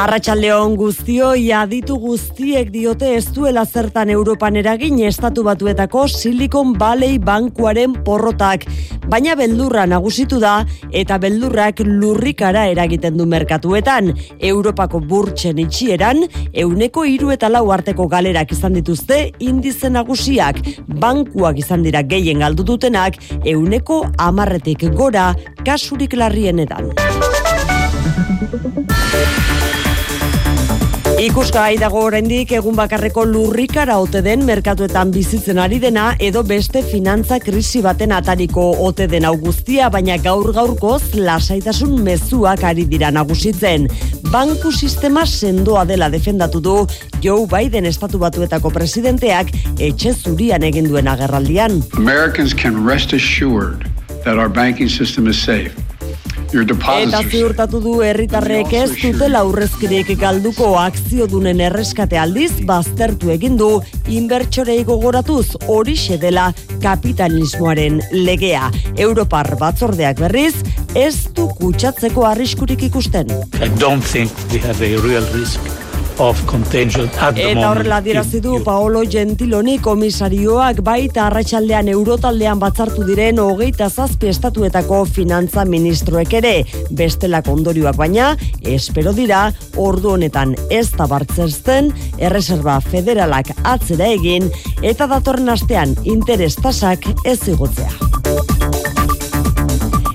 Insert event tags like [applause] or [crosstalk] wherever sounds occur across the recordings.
Arratxaldeon guztio, aditu guztiek diote ez duela zertan Europan eragin estatu batuetako Silicon Valley bankuaren porrotak. Baina beldurra nagusitu da eta beldurrak lurrikara eragiten du merkatuetan. Europako burtsen itxieran, euneko iru eta lau arteko galerak izan dituzte indize nagusiak. Bankuak izan dira gehien galdu dutenak, euneko amarretik gora kasurik larrienetan. Ikuska dago oraindik egun bakarreko lurrikara ote den merkatuetan bizitzen ari dena edo beste finantza krisi baten atariko ote den augustia, baina gaur gaurkoz lasaitasun mezuak ari dira nagusitzen. Banku sistema sendoa dela defendatu du Joe Biden estatu batuetako presidenteak etxe zurian egin duen agerraldian. Americans can rest assured that our banking system is safe. Eta ziurtatu du herritarrek ez dutela aurrezkirik galduko akziodunen erreskate aldiz baztertu egin du inbertsorei gogoratuz hori dela kapitalismoaren legea. Europar batzordeak berriz ez du kutsatzeko arriskurik ikusten. I don't think we have a real risk of contagion at the Eta horrela dirazi du Paolo Gentiloni komisarioak baita arratsaldean eurotaldean batzartu diren hogeita zazpi estatuetako finantza ministroek ere. Bestelak ondorioak baina, espero dira, ordu honetan ez da bartzertzen, erreserba federalak atzera egin, eta datorren astean interes tasak ez igotzea.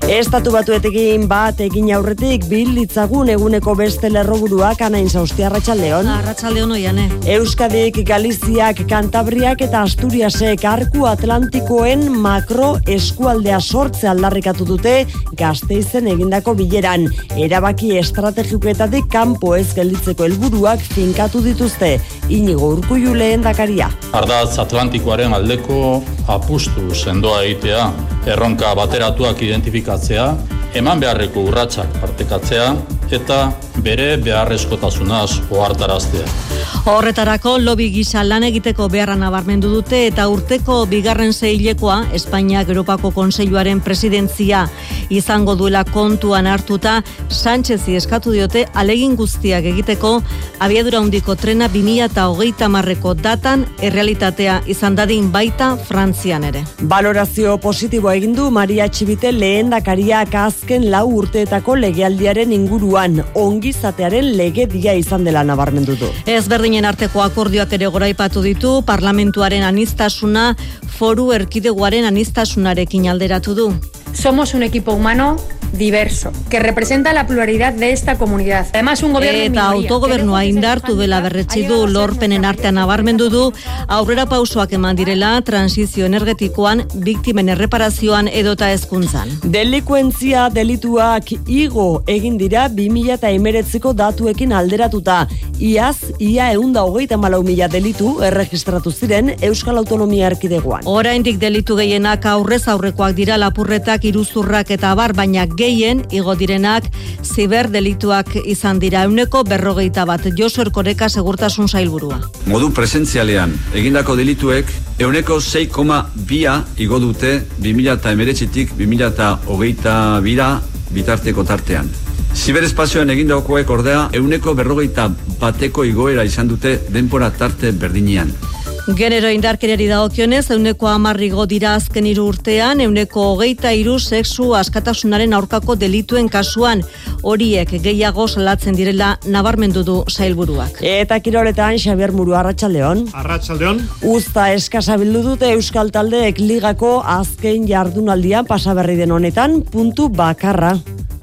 Estatu batuetekin bat egin aurretik bilditzagun eguneko beste lerroburuak anain zauzti arratsaldeon. Arratsaldeon oiane. Euskadik, Galiziak, Kantabriak eta Asturiasek arku Atlantikoen makro eskualdea sortze aldarrikatu dute gazteizen egindako bileran. Erabaki estrategikoetatik kanpo ez gelditzeko helburuak finkatu dituzte. Inigo urkullu lehen dakaria. Ardaz Atlantikoaren aldeko apustu sendoa egitea, erronka bateratuak identifikatzea, eman beharreko urratsak partekatzea eta bere beharrezkotasunaz ohartaraztea. Horretarako lobby gisa lan egiteko beharra nabarmendu dute eta urteko bigarren zeilekoa Espainiak Europako Kontseiluaren presidentzia izango duela kontuan hartuta Sánchezi eskatu diote alegin guztiak egiteko abiadura handiko trena 2030 marreko datan errealitatea izan dadin baita Frantzian ere. Valorazio positiboa egin du Maria Txibite lehendakariak azken lau urteetako legealdiaren inguruan ongizatearen legedia izan dela nabarmendu du. Ez berdinen arteko akordioak ere goraipatu ditu, parlamentuaren anistasuna foru erkideguaren anistasunarekin alderatu du. Somos un equipo humano diverso, que representa la pluralidad de esta comunidad. Además, un gobierno Eta autogobernua indartu dela berretsi du lorpenen artean nabarmendu du aurrera pausoak eman direla transizio energetikoan, biktimen erreparazioan edota hezkuntzan. Delikuentzia delituak igo egin dira 2008ko datuekin alderatuta. Iaz, ia eunda hogeita malau mila delitu erregistratu ziren Euskal Autonomia Erkidegoan. Oraindik delitu gehienak aurrez aurrekoak dira lapurretak, iruzurrak eta abar, baina gehien igo direnak ziber delituak izan dira. Euneko berrogeita bat Josu Erkoreka segurtasun zailburua. Modu presentzialean egindako delituek euneko 6,2a igo dute 2008tik 2008 bira bitarteko tartean. Ziberespazioan egindakoek ordea euneko berrogeita bateko igoera izan dute denpora tarte berdinean. Genero indarkereri dagokionez, euneko amarrigo dira azken hiru urtean, euneko hogeita hiru sexu askatasunaren aurkako delituen kasuan, horiek gehiago salatzen direla nabarmendu du zailburuak. Eta kiroletan Xabier Muru Arratsaldeon. Arratsaldeon. Usta eskasa bildu dute Euskal Taldeek ligako azken jardunaldian pasaberri den honetan puntu bakarra.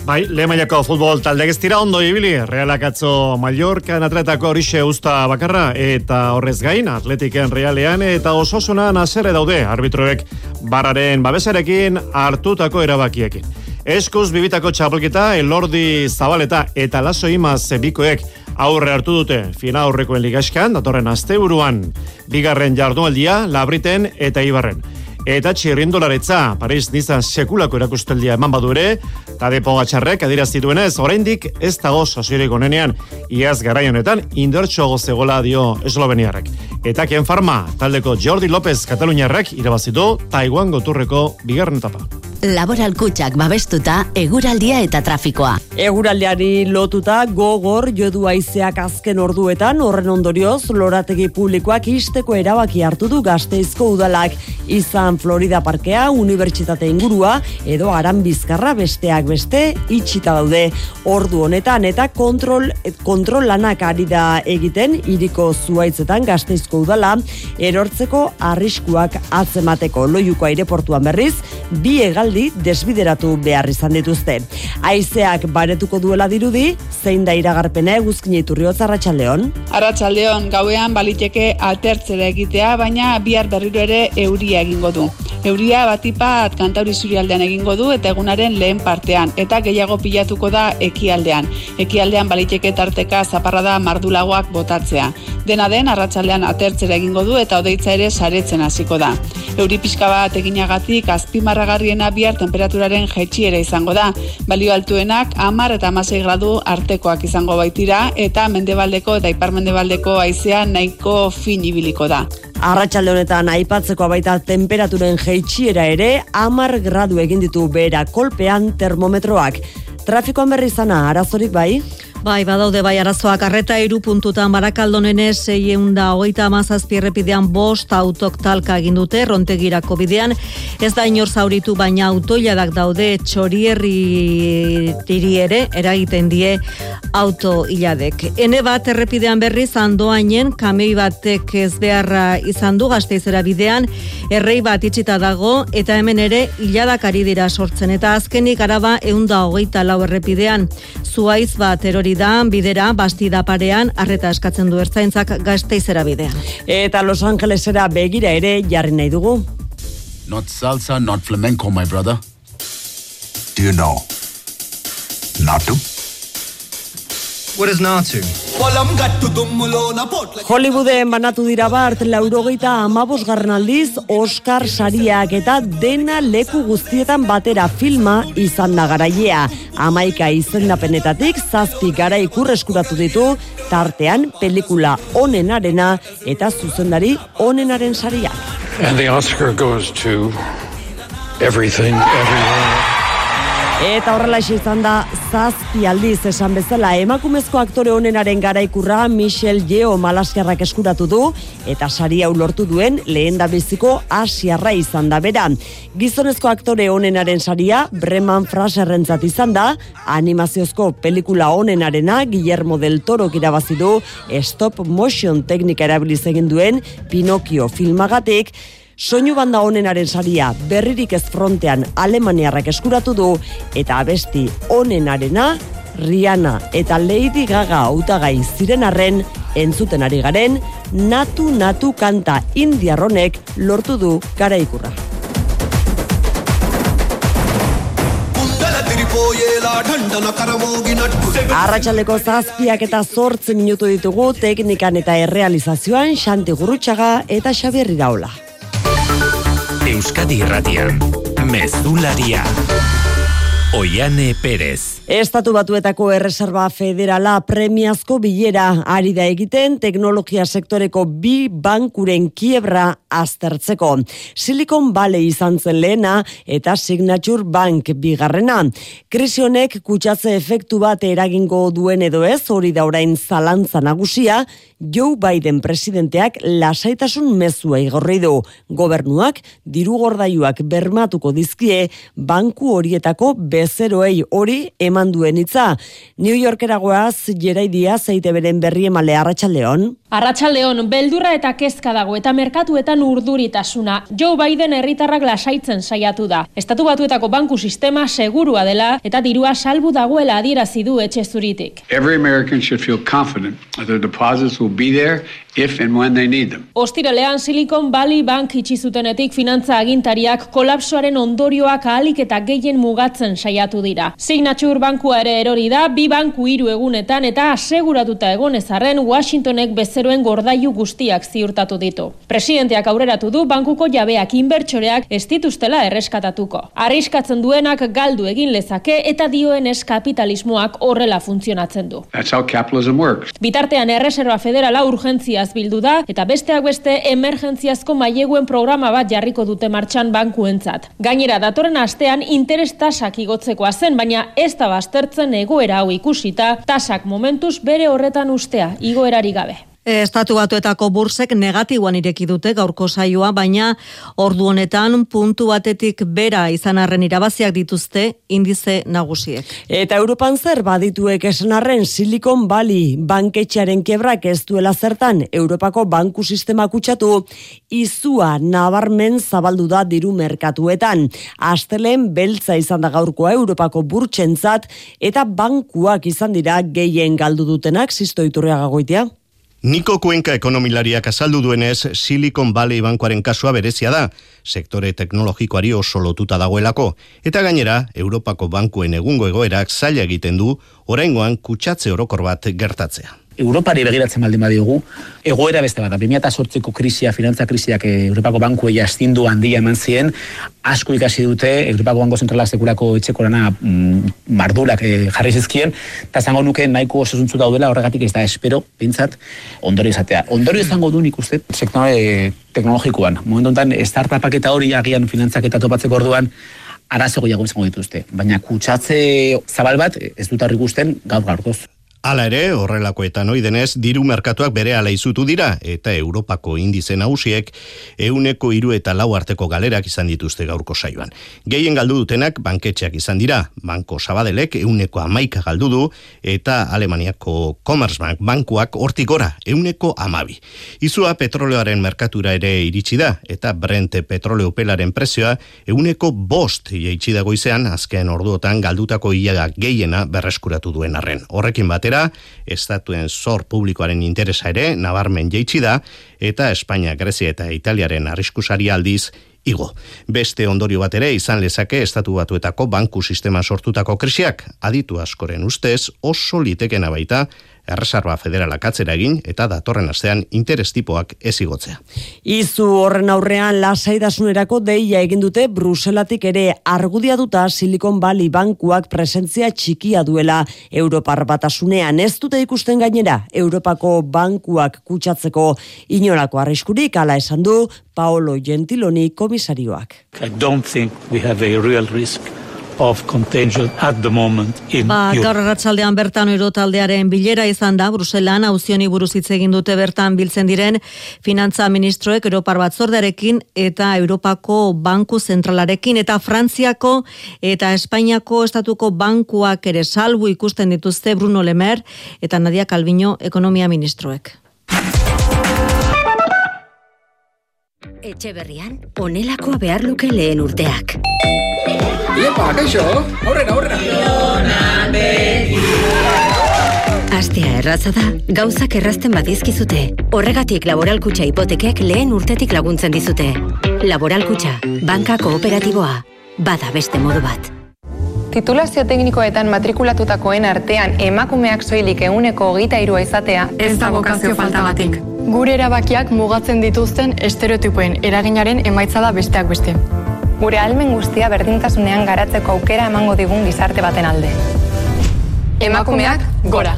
Bai, lehen mailako futbol talde dira ondo ibili, Realak atzo Mallorca atletako horixe usta bakarra, eta horrez gain, atletiken realean, eta ososuna nazere daude, arbitroek barraren babesarekin hartutako erabakiekin. Eskuz bibitako txapelketa, elordi zabaleta eta laso imaz bikoek aurre hartu dute fina aurrekoen ligaskan, datorren asteburuan bigarren jardunaldia, labriten eta ibarren. Eta txirrindolaretza, Paris nizan sekulako erakusteldia eman badu ere, eta depo gatxarrek adiraztituenez, oraindik ez dago soziorik onenean, iaz garai honetan, indertxo gozegola dio esloveniarrek. Eta kien farma, taldeko Jordi López Kataluniarrek irabazitu Taiwan goturreko bigarren etapa. Laboral kutsak babestuta, eguraldia eta trafikoa. Eguraldiari lotuta gogor jodu aizeak azken orduetan horren ondorioz lorategi publikoak isteko erabaki hartu du gazteizko udalak izan Florida Parkea, Unibertsitate ingurua edo aran bizkarra besteak beste itxita daude ordu honetan eta kontrol, kontrol lanak ari da egiten iriko zuaitzetan gazteizko udala erortzeko arriskuak atzemateko loiuko aireportuan berriz bi egaldi desbideratu behar izan dituzte. Aizeak baretuko duela dirudi, zein da iragarpena eguzkin iturri Arratxaldeon? Arratxaldeon, gauean baliteke atertzera egitea, baina bihar berriro ere euria egingo du. Euria batipat kantauri zurialdean egingo du eta egunaren lehen partean, eta gehiago pilatuko da ekialdean. Ekialdean baliteke tarteka zaparra da mardulagoak botatzea. Dena den, arratsaldean atertzera egingo du eta odeitza ere saretzen hasiko da. Euri pixka bat eginagatik azpimarragarriena bihar temperaturaren jetxiera izango da. Balio altuenak amar eta amasei gradu artekoak izango baitira eta mendebaldeko eta iparmendebaldeko aizea nahiko fin ibiliko da. Arratxalde honetan aipatzeko baita temperaturen jeitxiera ere amar gradu egin ditu bera kolpean termometroak. Trafikoan berri zana, arazorik bai? Bai, badaude bai arazoak arreta iru puntutan barakaldonenez eunda hogeita amazazpi errepidean bost autok talka egin dute rontegirako bidean. Ez da inor zauritu baina autoiladak daude txorierri tiri ere eragiten die auto hiladek. Hene bat errepidean berriz andoainen kamei batek ez beharra izan du gazteizera bidean errei bat itxita dago eta hemen ere hiladak ari dira sortzen eta azkenik araba eunda hogeita lau errepidean zuaiz bat erori da bidera bastida parean arreta eskatzen du ertzaintzak gazteizera bidean. Eta Los Angelesera begira ere jarri nahi dugu. Not salsa, not flamenco, my brother. Do you know? Natu? What is Natu? Hollywooden banatu dira bart laurogeita amabos aldiz Oscar sariak eta dena leku guztietan batera filma izan da garaiea. Amaika izendapenetatik zazpi gara ikurreskuratu ditu tartean pelikula onenarena eta zuzendari onenaren sariak. And the Oscar goes to everything, everywhere. Eta horrela izan da zazpi aldiz esan bezala emakumezko aktore honenaren garaikurra Michel Yeo Malaskarrak eskuratu du eta sari hau lortu duen lehen da biziko asiarra izan da bera. Gizonezko aktore honenaren saria Breman Fraserrentzat izan da animaziozko pelikula honenarena Guillermo del Toro irabazi du stop motion teknika erabiliz egin duen Pinocchio filmagatik Soinu banda honenaren saria berririk ez frontean Alemaniarrak eskuratu du eta abesti honenarena Rihanna eta Lady Gaga hautagai ziren arren entzuten ari garen natu natu kanta indiarronek lortu du garaikurra. Arratxaleko zazpiak eta zortzen minutu ditugu teknikan eta errealizazioan Xanti Gurrutxaga eta Xabier Iraola. Euskadi Irratian, Mezularia. Oiane Perez. Estatu batuetako erreserba federala premiazko bilera ari da egiten teknologia sektoreko bi bankuren kiebra aztertzeko. Silicon Valley izan zen lehena eta Signature Bank bigarrena. Krisionek kutsatze efektu bat eragingo duen edo ez hori da orain zalantza nagusia, Joe Biden presidenteak lasaitasun mezua igorri du. Gobernuak diru gordaiuak bermatuko dizkie banku horietako bezeroei hori eman duen hitza. New Yorkera goaz, Jerai Diaz, zeite beren berri emale Arratxaldeon. Arratxaldeon, beldurra eta kezka dago eta merkatuetan urduritasuna. Joe Biden herritarrak lasaitzen saiatu da. Estatu batuetako banku sistema segurua dela eta dirua salbu dagoela adierazi du etxe zuritik. Every American should feel confident that their deposits will be there if and when they need them. Ostiralean Silicon Valley Bank itxi zutenetik finantza agintariak kolapsoaren ondorioak ahalik eta gehien mugatzen saiatu dira. Signature bankua ere erori da, bi banku hiru egunetan eta aseguratuta egon ezarren Washingtonek bezer bezeroen gordailu guztiak ziurtatu ditu. Presidenteak aurreratu du bankuko jabeak inbertsoreak ez dituztela erreskatatuko. Arriskatzen duenak galdu egin lezake eta dioen ez kapitalismoak horrela funtzionatzen du. That's how capitalism works. Bitartean erreserba federala urgentziaz bildu da eta besteak beste emergentziazko maileguen programa bat jarriko dute martxan bankuentzat. Gainera datorren astean interes tasak igotzekoa zen, baina ez da baztertzen egoera hau ikusita, tasak momentuz bere horretan ustea, igoerari gabe. Estatu batuetako bursek negatiboan ireki dute gaurko saioa, baina ordu honetan puntu batetik bera izan arren irabaziak dituzte indize nagusiek. Eta Europan zer badituek esan arren Silicon Valley banketxearen kebrak ez duela zertan Europako banku sistema kutsatu izua nabarmen zabaldu da diru merkatuetan. Astelen beltza izan da gaurkoa Europako burtsentzat eta bankuak izan dira gehien galdu dutenak zistoiturriaga goitea. Niko Kuenka ekonomilariak azaldu duenez, Silicon Valley bankoaren kasua berezia da, sektore teknologikoari oso lotuta dagoelako, eta gainera, Europako bankuen egungo egoerak zaila egiten du, oraingoan kutsatze orokor bat gertatzea. Europari begiratzen baldin badiogu, egoera beste bat, 2008ko krisia, finantza krisiak eh, Europako bankuei astindu handia eman zien, asko ikasi dute, Europako Banko Zentralak sekulako etxekorana mm, mardurak eh, jarri zizkien, eta zango nuke nahiko osazuntzu daudela horregatik ez da espero, pintzat, ondorio izatea. Ondorio izango du nik uste, sektore teknologikoan. Momentu enten, startupak eta hori agian finantzak eta topatzeko orduan, arazo gehiago izango dituzte. Baina kutsatze zabal bat, ez dut harrik usten gaur gaurkoz. Hala ere, horrelakoetan oidenez, diru merkatuak bere ala izutu dira, eta Europako indize nagusiek euneko iru eta lau arteko galerak izan dituzte gaurko saioan. Gehien galdu dutenak banketxeak izan dira, banko sabadelek euneko amaika galdu du, eta Alemaniako Commerzbank bankuak hortik gora, euneko amabi. Izua petroleoaren merkatura ere iritsi da, eta Brente petroleo pelaren prezioa euneko bost jeitsi dago izan, azken orduotan galdutako iaga gehiena berreskuratu duen arren. Horrekin batera, estatuen zor publikoaren interesa ere nabarmen jeitsi da eta Espainia, Grezia eta Italiaren arriskusari aldiz igo. Beste ondorio bat ere izan lezake estatu batuetako banku sistema sortutako krisiak aditu askoren ustez oso litekena baita erreserba federalak atzera egin eta datorren astean interes tipoak ez igotzea. Izu horren aurrean lasaidasunerako deia egin dute Bruselatik ere argudiatuta Silicon Valley bankuak presentzia txikia duela Europar batasunean. Ez dute ikusten gainera Europako bankuak kutsatzeko inolako arriskurik ala esan du Paolo Gentiloni komisarioak. I don't think we have a real risk of contagion at the moment in Ba, Europe. gaur arratsaldean bertan euro taldearen bilera izan da, Bruselan auzioni buruz hitz egin dute bertan biltzen diren finantza ministroek Europar batzordearekin eta Europako Banku Zentralarekin eta Frantziako eta Espainiako estatuko bankuak ere salbu ikusten dituzte Bruno Lemer eta Nadia Calviño ekonomia ministroek. Etxe berrian, onelakoa behar luke lehen urteak. Iepa, kaixo, aurrera, aurrera. Astea erraza da, gauzak errazten badizkizute. Horregatik laboralkutxa hipotekek lehen urtetik laguntzen dizute. Laboralkutxa, banka kooperatiboa, bada beste modu bat. Titulazio teknikoetan matrikulatutakoen artean emakumeak soilik euneko hogeita irua izatea Ez da bokazio faltagatik. Gure erabakiak mugatzen dituzten estereotipoen eraginaren emaitza da besteak beste. Gure almen guztia berdintasunean garatzeko aukera emango digun gizarte baten alde. Emakumeak gora.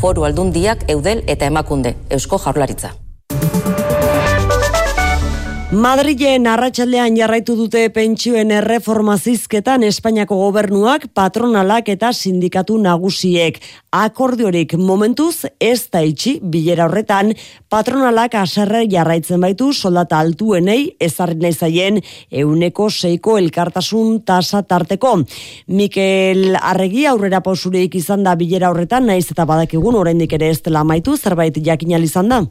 Foru aldundiak eudel eta emakunde, Eusko Jaurlaritza. Madrilen arratsaldean jarraitu dute pentsioen erreforma zizketan Espainiako gobernuak, patronalak eta sindikatu nagusiek. Akordiorik momentuz ez da itxi bilera horretan, patronalak aserre jarraitzen baitu soldata altuenei ezarri nahi zaien euneko seiko elkartasun tasa tarteko. Mikel Arregi aurrera pausurik izan da bilera horretan, naiz eta badakigun oraindik ere ez dela amaitu, zerbait jakinal izan da?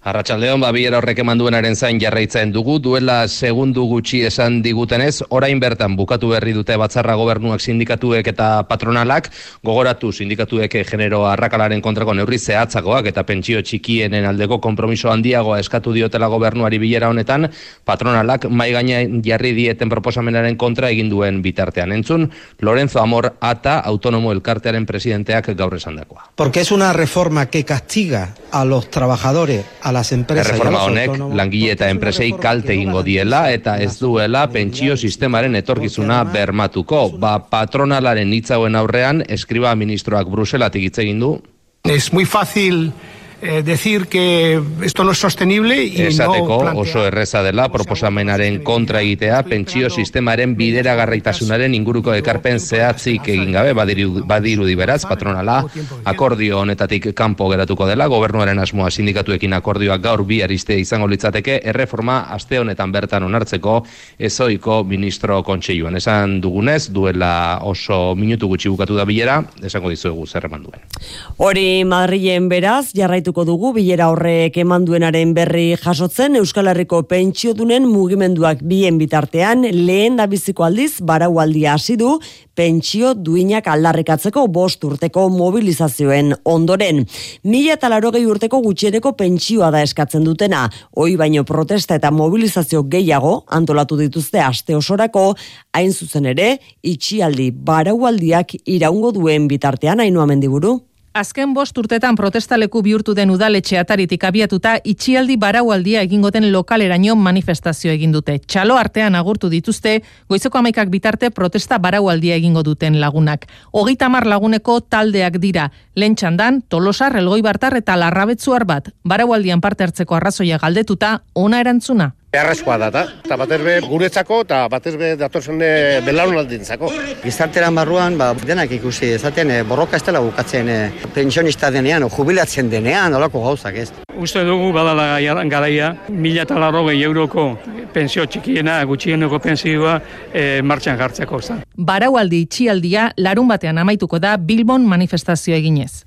Arratxaldeon, babiera horrek eman duenaren zain jarraitzen dugu, duela segundu gutxi esan digutenez, orain bertan bukatu berri dute batzarra gobernuak sindikatuek eta patronalak, gogoratu sindikatuek genero arrakalaren kontrako neurri zehatzagoak eta pentsio txikienen aldeko kompromiso handiagoa eskatu diotela gobernuari bilera honetan, patronalak mai gaina jarri dieten proposamenaren kontra egin duen bitartean. Entzun, Lorenzo Amor ata autonomo elkartearen presidenteak gaur esan dakoa. Porque es una reforma que castiga a los trabajadores, a las empresas Erreforma honek langile eta enpresei kalte egingo diela eta ez duela pentsio sistemaren etorkizuna bermatuko. Ba patronalaren hitzauen aurrean eskriba ministroak Bruselatik hitz egin du. Es muy fácil eh, decir que esto no es sostenible y Esateko no oso erreza dela proposamenaren kontra egitea pentsio sistemaren bideragarritasunaren inguruko ekarpen zehatzik egin gabe badiru, badirudi beraz patronala akordio honetatik kanpo geratuko dela gobernuaren asmoa sindikatuekin akordioak gaur bi ariste izango litzateke erreforma aste honetan bertan onartzeko ezoiko ministro kontseiluan. Esan dugunez duela oso minutu gutxi bukatu da bilera esango dizuegu zer eman duen. Hori Madrilen beraz, jarraituko dugu bilera horrek eman duenaren berri jasotzen Euskal Herriko pentsiodunen mugimenduak bien bitartean lehen da biziko aldiz baraualdia hasi du pentsio duinak aldarrikatzeko bost urteko mobilizazioen ondoren. Mila eta larogei urteko gutxieneko pentsioa da eskatzen dutena, hoi baino protesta eta mobilizazio gehiago antolatu dituzte aste osorako, hain zuzen ere, itxialdi baraualdiak iraungo duen bitartean hainua mendiburu. Azken bost urtetan protestaleku bihurtu den udaletxe ataritik abiatuta itxialdi baraualdia egingoten lokaleraino manifestazio egin dute. Txalo artean agurtu dituzte, goizeko amaikak bitarte protesta baraualdia egingo duten lagunak. Hogeita mar laguneko taldeak dira, lentxandan, tolosar, elgoi bartar eta larrabetzuar bat. Baraualdian parte hartzeko arrazoia galdetuta, ona erantzuna. Beharrezkoa da, ta, eta batez be guretzako, eta batez be datorzen belaun aldintzako. Gizarteran barruan, ba, denak ikusi, ezaten, eh, borroka ez dela bukatzen eh, pensionista denean, o jubilatzen denean, olako gauzak ez. Uste dugu badala garaia, mila eta larrogei euroko pensio txikiena, gutxieneko pensioa eh, martxan jartzeko. Zan. Baraualdi itxialdia larun batean amaituko da Bilbon manifestazio eginez.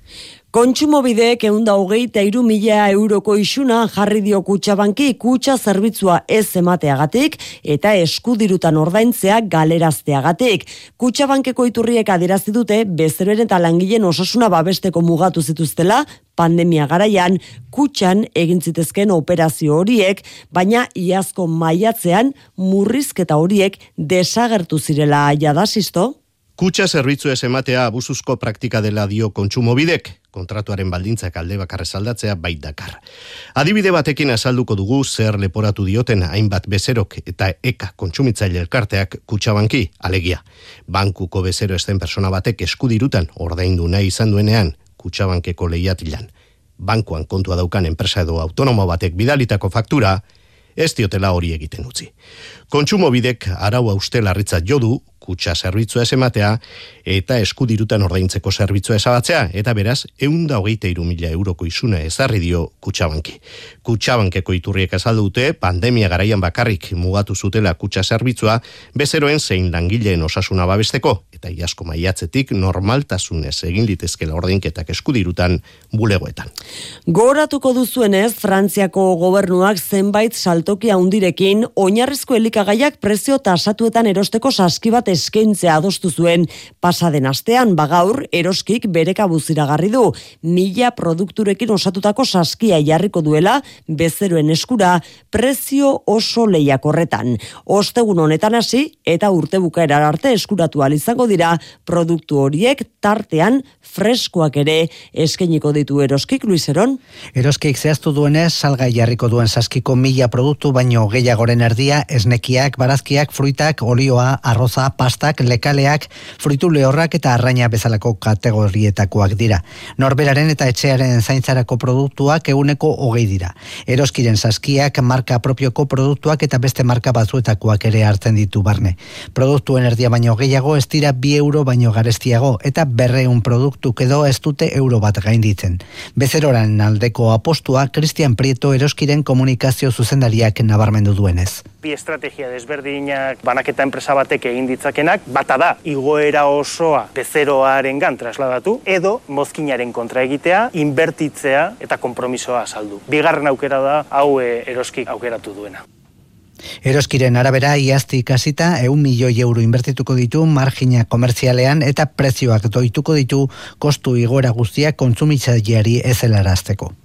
Kontsumobideek eunda hogeita iru mila euroko isuna jarri dio kutsabanki kutsa zerbitzua ez emateagatik eta eskudirutan ordaintzea galerazteagatik. Kutsabankeko iturriek adierazi dute bezeroen eta langileen osasuna babesteko mugatu zituztela pandemia garaian kutxan egin zitezken operazio horiek, baina iazko maiatzean murrizketa horiek desagertu zirela jadasisto. Kutsa zerbitzu ez ematea abusuzko praktika dela dio kontsumobidek, kontratuaren baldintzak alde bakarrez aldatzea bait dakar. Adibide batekin azalduko dugu zer leporatu dioten hainbat bezerok eta eka kontsumitzaile elkarteak kutsabanki, alegia. Bankuko bezero esten persona batek eskudirutan ordaindu nahi izan duenean kutsabankeko lehiatilan. Bankuan kontua daukan enpresa edo autonomo batek bidalitako faktura, ez diotela hori egiten utzi. Kontsumobidek arau auste larritzat jodu, kutsa zerbitzua ez ematea, eta eskudirutan ordaintzeko zerbitzua ezabatzea, eta beraz, eunda hogeita iru mila euroko isuna ezarri dio kutsabanki. Kutsabankeko iturriek azaldu dute, pandemia garaian bakarrik mugatu zutela kutsa zerbitzua, bezeroen zein langileen osasuna babesteko, eta iasko maiatzetik normaltasunez egin litezkela ordainketak eskudirutan bulegoetan. Goratuko duzuenez, Frantziako gobernuak zenbait saltoki handirekin oinarrizko elikagaiak prezio tasatuetan erosteko saski bat eskaintzea adostu zuen pasaden astean bagaur eroskik bere kabuz iragarri du mila produkturekin osatutako saskia jarriko duela bezeroen eskura prezio oso lehiakorretan. Ostegun honetan hasi eta urte bukaera arte eskuratu izango dira produktu horiek tartean freskoak ere eskainiko ditu eroskik Luiseron. Eroskik zehaztu duenez, salgai jarriko duen saskiko mila produktu, baino gehiagoren erdia, esnekiak, barazkiak, fruitak, olioa, arroza, pastak, lekaleak, fruitu lehorrak eta arraina bezalako kategorietakoak dira. Norberaren eta etxearen zaintzarako produktuak eguneko hogei dira. Eroskiren saskiak, marka propioko produktuak eta beste marka batzuetakoak ere hartzen ditu barne. Produktuen erdia baino gehiago ez dira bi euro baino garestiago eta berreun produktu edo ez dute euro bat gainditzen. Bezeroran aldeko apostua Cristian Prieto eroskiren komunikazio zuzendariak nabarmendu duenez. bi estrategia desberdinak banaketa enpresa batek egin ditzakenak, bata da, igoera osoa bezeroaren gan trasladatu, edo mozkinaren kontra egitea, inbertitzea eta kompromisoa saldu. Bigarren aukera da, hau e, eroski aukeratu duena. Eroskiren arabera iazti kasita eun milioi euro inbertituko ditu margina komerzialean eta prezioak doituko ditu kostu igora guztiak kontsumitzaileari ezelarazteko.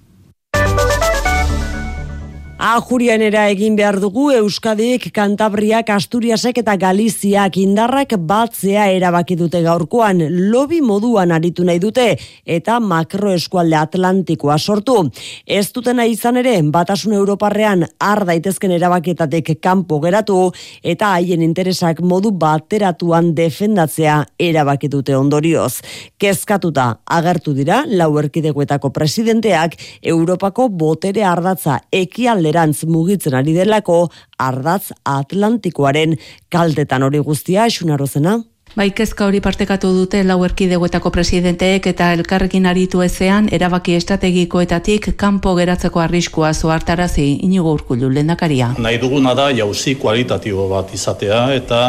Ajurian era egin behar dugu Euskadik, Kantabriak, Asturiasek eta Galiziak indarrak batzea erabaki dute gaurkoan lobi moduan aritu nahi dute eta makroeskualde atlantikoa sortu. Ez dutena izan ere, batasun Europarrean ar daitezken erabakietatek kanpo geratu eta haien interesak modu bateratuan defendatzea erabaki dute ondorioz. Kezkatuta agertu dira, lau erkidegoetako presidenteak Europako botere ardatza ekialde alderantz mugitzen ari delako ardatz atlantikoaren kaltetan hori guztia esunarozena. Bai, kezka hori partekatu dute lau erkidegoetako presidenteek eta elkarrekin aritu ezean erabaki estrategikoetatik kanpo geratzeko arriskua zoartarazi inigo urkullu lendakaria. Nahi duguna da jauzi kualitatibo bat izatea eta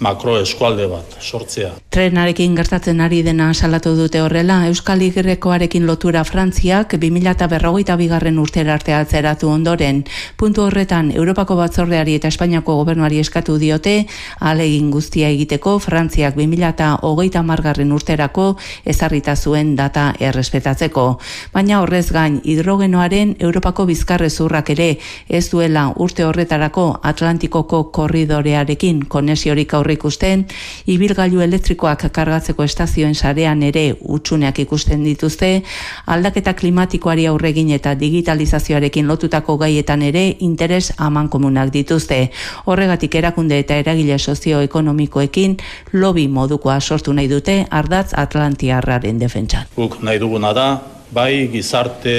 makro eskualde bat sortzea. Trenarekin gertatzen ari dena salatu dute horrela, Euskal Igrekoarekin lotura Frantziak 2000 eta berrogeita bigarren urtera arte atzeratu ondoren. Puntu horretan, Europako batzordeari eta Espainiako gobernuari eskatu diote, alegin guztia egiteko Frantziak 2000 eta hogeita margarren urterako ezarrita zuen data errespetatzeko. Baina horrez gain, hidrogenoaren Europako bizkarrezurrak ere ez duela urte horretarako Atlantikoko korridorearekin konesiorik aurre ikusten, ibilgailu elektrikoak kargatzeko estazioen sarean ere utxuneak ikusten dituzte, aldaketa klimatikoari aurregin eta digitalizazioarekin lotutako gaietan ere interes aman komunak dituzte. Horregatik erakunde eta eragile sozioekonomikoekin lobby modukoa sortu nahi dute ardatz Atlantiarraren defentsan. Guk nahi duguna da, bai gizarte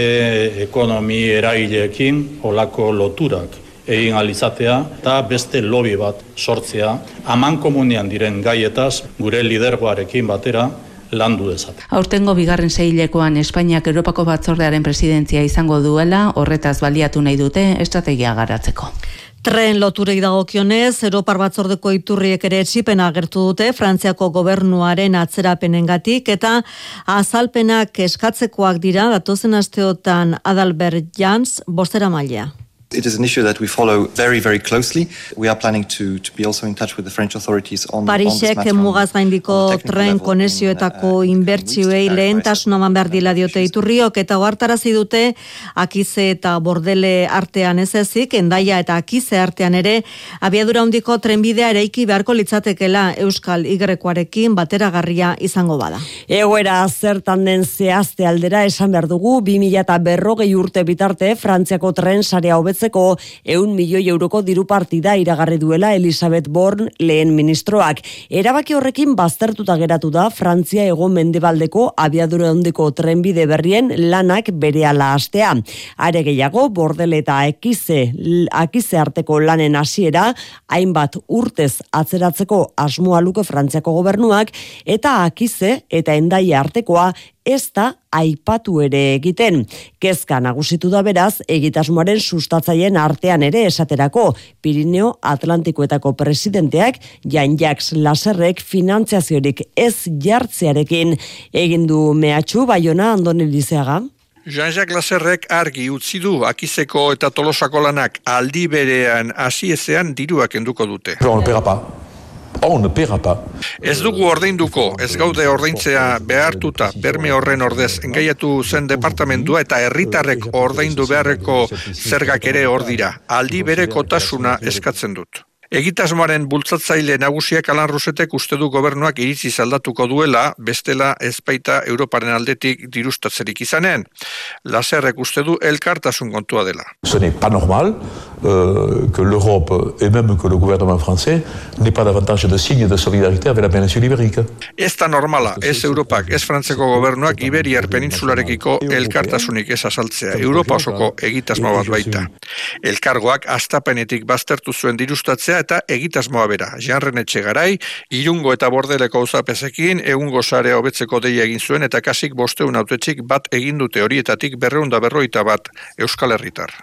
ekonomi eragileekin olako loturak egin alizatea eta beste lobby bat sortzea aman komunian diren gaietaz gure lidergoarekin batera landu dezat. Aurtengo bigarren seilekoan Espainiak Europako batzordearen presidentzia izango duela, horretaz baliatu nahi dute estrategia garatzeko. Tren loturei dagokionez, Europar batzordeko iturriek ere etxipen agertu dute Frantziako gobernuaren atzerapenengatik eta azalpenak eskatzekoak dira datozen asteotan Adalbert Jans bostera mailea. It is an issue that we follow very, very closely. We are planning to, to be also in touch with the French authorities on, Parisek mugaz gaindiko tren konexioetako uh, inbertsioei lehentasun eman behar dila diote iturriok eta ohartarazi dute akize eta bordele artean ez ezik, endaia eta akize artean ere abiadura handiko trenbidea ereiki beharko litzatekela Euskal Igrekoarekin bateragarria izango bada. Egoera zertan den zehazte aldera esan behar dugu 2000 eta berrogei urte bitarte Frantziako tren sarea hobet betetzeko eun milioi euroko diru partida iragarri duela Elizabeth Born lehen ministroak. Erabaki horrekin baztertuta geratu da Frantzia ego mendebaldeko abiadura ondeko trenbide berrien lanak bere ala astea. Are gehiago, bordele eta ekize, akize arteko lanen hasiera hainbat urtez atzeratzeko asmoa luke Frantziako gobernuak eta akize eta endaia artekoa ez da aipatu ere egiten. Kezka nagusitu da beraz, egitasmoaren sustatzaien artean ere esaterako Pirineo Atlantikoetako presidenteak Jan Jacques Laserrek finantziaziorik ez jartzearekin egindu mehatxu baiona andoni lizeaga. Jean-Jacques Laserrek argi utzi du akizeko eta tolosako lanak aldi berean hasi ezean diruak enduko dute. On ne paiera pas. Ez dugu ordainduko, ez gaude ordaintzea behartuta berme horren ordez engaiatu zen departamentua eta herritarrek ordaindu beharreko zergak ere hor dira. Aldi bere kotasuna eskatzen dut. Egitasmoaren bultzatzaile nagusiak Alan Rusetek uste du gobernuak iritzi zaldatuko duela, bestela ezpaita Europaren aldetik dirustatzerik izanen. Laserrek uste du elkartasun kontua dela. Ce n'est pas normal euh, que l'Europe et même que le gouvernement français n'ait pas davantage de signes de solidarité avec la péninsule ibérique. Ez da normala, ez Europak, ez Frantzeko gobernuak Iberiar peninsularekiko elkartasunik ez azaltzea. Europa osoko egitasmo bat baita. Elkargoak astapenetik baztertu zuen dirustatzea eta egitasmoa bera. Janren etxe garai, irungo eta bordeleko uzapezekin, egungo sare hobetzeko deia egin zuen eta kasik bosteun autetxik bat egin dute horietatik berreunda berroita bat Euskal Herritar.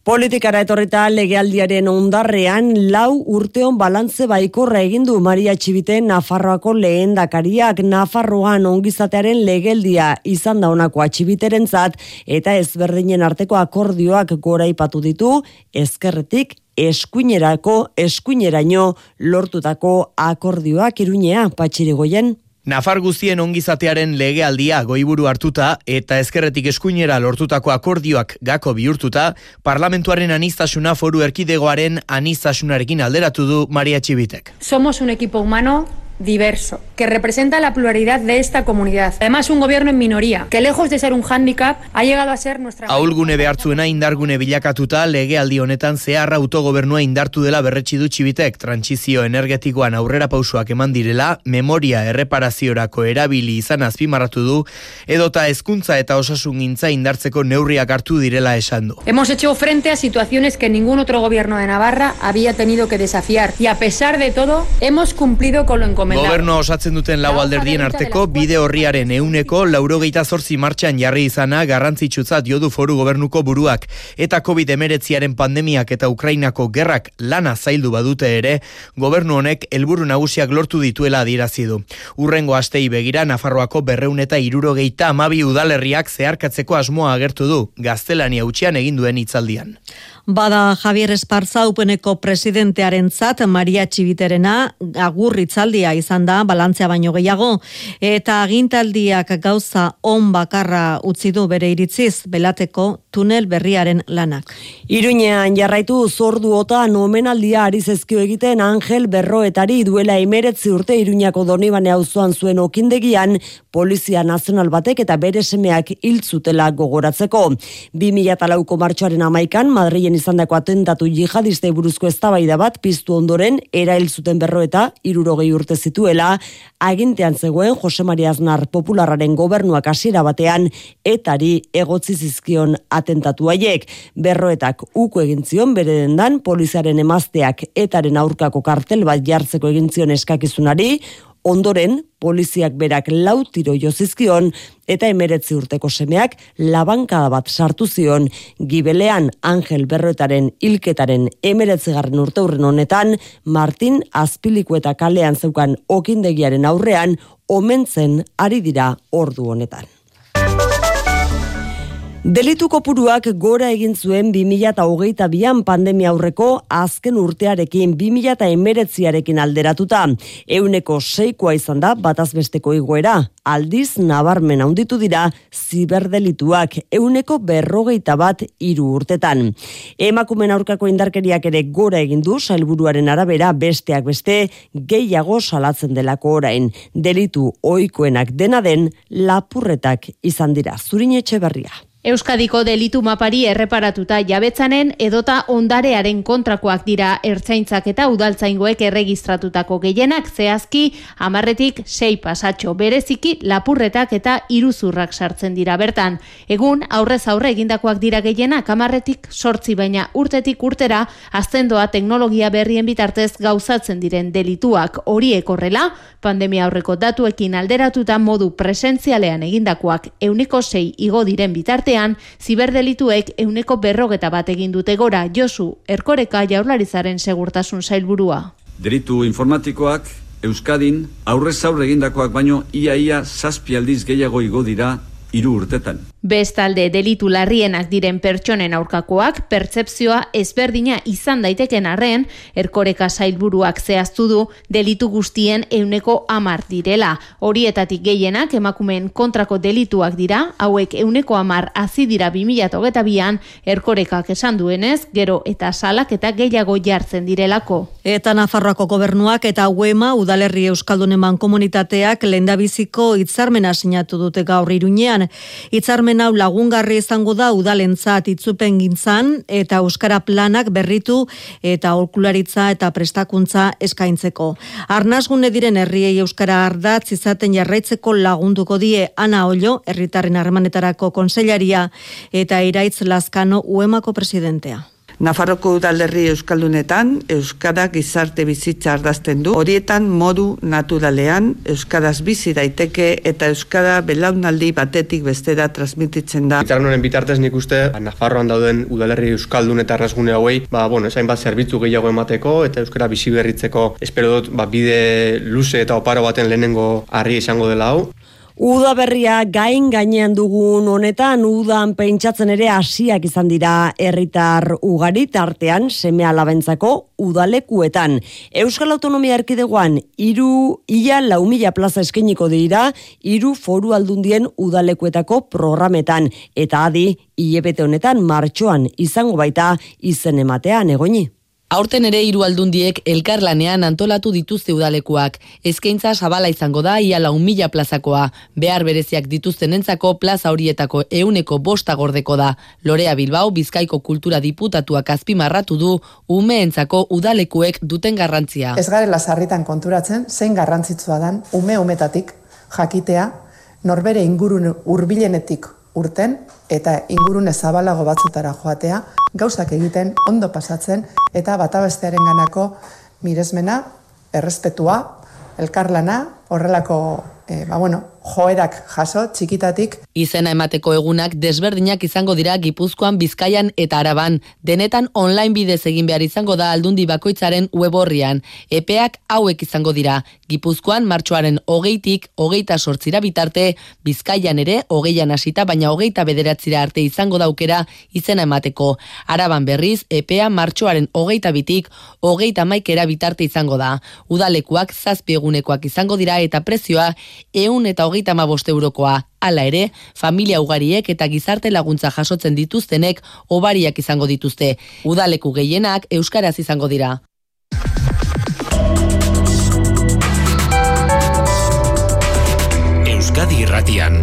Politikara etorreta legealdiaren ondarrean lau urteon balantze baikorra egin du Maria Txibite Nafarroako lehen dakariak Nafarroan ongizatearen legeldia izan da honako atxibiterentzat eta ezberdinen arteko akordioak gora ipatu ditu ezkerretik eskuinerako eskuineraino lortutako akordioak iruñea patxirigoien. Nafar guztien ongizatearen legealdia goiburu hartuta eta ezkerretik eskuinera lortutako akordioak gako bihurtuta, parlamentuaren anistasuna foru erkidegoaren anistasunarekin alderatu du Maria Txibitek. Somos un equipo humano diverso, que representa la pluralidad de esta comunidad. Además, un gobierno en minoría, que lejos de ser un hándicap, ha llegado a ser nuestra... Aulgune behartzuena indargune bilakatuta legealdi honetan zehar autogobernua indartu dela berretsi du txibitek, trantsizio energetikoan aurrera pausuak eman direla, memoria erreparaziorako erabili izan azpimarratu du, edota hezkuntza eta osasun gintza indartzeko neurriak hartu direla esan du. Hemos hecho frente a situaciones que ningún otro gobierno de Navarra había tenido que desafiar y a pesar de todo, hemos cumplido con lo encomendado Gobernu osatzen duten lau alderdien arteko bide horriaren euneko laurogeita zortzi martxan jarri izana garrantzitsutzat jodu foru gobernuko buruak eta COVID emeretziaren pandemiak eta Ukrainako gerrak lana zaildu badute ere, gobernu honek helburu nagusiak lortu dituela adierazi du. Urrengo astei begira Nafarroako berreun eta irurogeita amabi udalerriak zeharkatzeko asmoa agertu du, gaztelania utxian egin duen hitzaldian. Bada Javier Esparza upeneko presidentearen zat Maria Txibiterena agurritzaldia izan da balantzea baino gehiago eta agintaldiak gauza on bakarra utzi du bere iritziz belateko tunel berriaren lanak. Iruñean jarraitu zordu ota nomenaldia ari zezkio egiten Angel Berroetari duela emeretzi urte Iruñako donibane auzoan zuen okindegian Polizia Nazional batek eta bere semeak hiltzutela gogoratzeko. 2008ko martxoaren amaikan Madrilen izandako atentatu jihadiste buruzko eztabaida bat piztu ondoren erail zuten berroeta irurogei urte zituela agintean zegoen Jose Maria Aznar popularraren gobernuak hasiera batean etari egotzi zizkion atentatu haiek. Berroetak uko egin zion bere dendan poliziaren emazteak etaren aurkako kartel bat jartzeko egin zion eskakizunari Ondoren, poliziak berak lau tiro jozizkion eta emeretzi urteko semeak labankada bat sartu zion gibelean Angel Berroetaren hilketaren emeretzigarren urte urren honetan Martin Azpiliku eta kalean zeukan okindegiaren aurrean omentzen ari dira ordu honetan. Delitu kopuruak gora egin zuen 2008an pandemia aurreko azken urtearekin 2008arekin alderatuta. Euneko seikoa izan da batazbesteko igoera. Aldiz nabarmen handitu dira ziberdelituak euneko berrogeita bat hiru urtetan. Emakumen aurkako indarkeriak ere gora egin du sailburuaren arabera besteak beste gehiago salatzen delako orain. Delitu ohikoenak dena den lapurretak izan dira. Zurin etxe berria. Euskadiko delitu mapari erreparatuta jabetzanen edota ondarearen kontrakoak dira. Ertzaintzak eta udaltzaingoek erregistratutako gehienak zehazki amarretik sei pasatxo. Bereziki lapurretak eta iruzurrak sartzen dira bertan. Egun aurrez aurre egindakoak dira gehienak amarretik sortzi baina urtetik urtera aztendoa teknologia berrien bitartez gauzatzen diren delituak. Horiek horrela pandemia aurreko datuekin alderatuta modu presentzialean egindakoak euniko sei igo diren bitarte artean, ziberdelituek euneko berrogeta bat egin dute gora Josu Erkoreka jaurlarizaren segurtasun zailburua. Delitu informatikoak Euskadin aurrez aurre egindakoak baino iaia zazpialdiz gehiago igo dira hiru urtetan. Bestalde delitu larrienak diren pertsonen aurkakoak pertsepzioa ezberdina izan daiteken arren, erkoreka zailburuak zehaztu du delitu guztien euneko amar direla. Horietatik gehienak emakumeen kontrako delituak dira, hauek euneko amar azidira 2008an erkorekak esan duenez, gero eta salak eta gehiago jartzen direlako. Eta Nafarroako gobernuak eta UEMA udalerri euskalduneman komunitateak lendabiziko hitzarmena sinatu dute gaur irunean. Hitzarmen ekimen hau lagungarri izango da udalentzat itzupen gintzan eta euskara planak berritu eta aholkularitza eta prestakuntza eskaintzeko. Arnasgune diren herriei euskara ardatz izaten jarraitzeko lagunduko die Ana Ollo, herritarren harremanetarako konsellaria eta Iraitz Lazkano uemako presidentea. Nafarroko udalderri euskaldunetan euskara gizarte bizitza ardazten du. Horietan modu naturalean euskaraz bizi daiteke eta euskara belaunaldi batetik bestera transmititzen da. Itxaran bitartez nik uste Nafarroan dauden udalerri euskaldun eta errazgune hauei, ba, bueno, esain bat zerbitzu gehiago emateko eta euskara bizi berritzeko espero dut ba, bide luze eta oparo baten lehenengo harri izango dela hau. Uda berria gain gainean dugun honetan udan pentsatzen ere hasiak izan dira herritar ugari tartean seme alabentzako udalekuetan. Euskal Autonomia Erkidegoan hiru ia lau mila plaza eskeniko dira hiru foru aldundien udalekuetako programetan eta adi hilebete honetan martxoan izango baita izen ematean egoni. Aurten ere hiru aldundiek elkarlanean antolatu dituzte udalekuak. Eskaintza zabala izango da ia lau mila plazakoa. Behar bereziak dituztenentzako plaza horietako euneko bosta gordeko da. Lorea Bilbao Bizkaiko kultura diputatuak azpimarratu du umeentzako udalekuek duten garrantzia. Ez garela sarritan konturatzen zein garrantzitsua dan ume umetatik jakitea norbere ingurun hurbilenetik urten eta ingurune zabalago batzutara joatea, gauzak egiten ondo pasatzen eta batabestearen ganako miresmena, errespetua, elkarlana, horrelako e, ba, bueno, joerak jaso txikitatik. Izena emateko egunak desberdinak izango dira Gipuzkoan, Bizkaian eta Araban. Denetan online bidez egin behar izango da aldundi bakoitzaren web horrian. Epeak hauek izango dira. Gipuzkoan martxoaren hogeitik, hogeita sortzira bitarte, Bizkaian ere hogeian hasita baina hogeita bederatzira arte izango daukera izena emateko. Araban berriz, epea martxoaren hogeita bitik, hogeita maikera bitarte izango da. Udalekuak zazpiegunekoak izango dira eta prezioa eun eta hogeita mabost eurokoa. Hala ere, familia ugariek eta gizarte laguntza jasotzen dituztenek obariak izango dituzte. Udaleku gehienak euskaraz izango dira. Euskadi Irratian,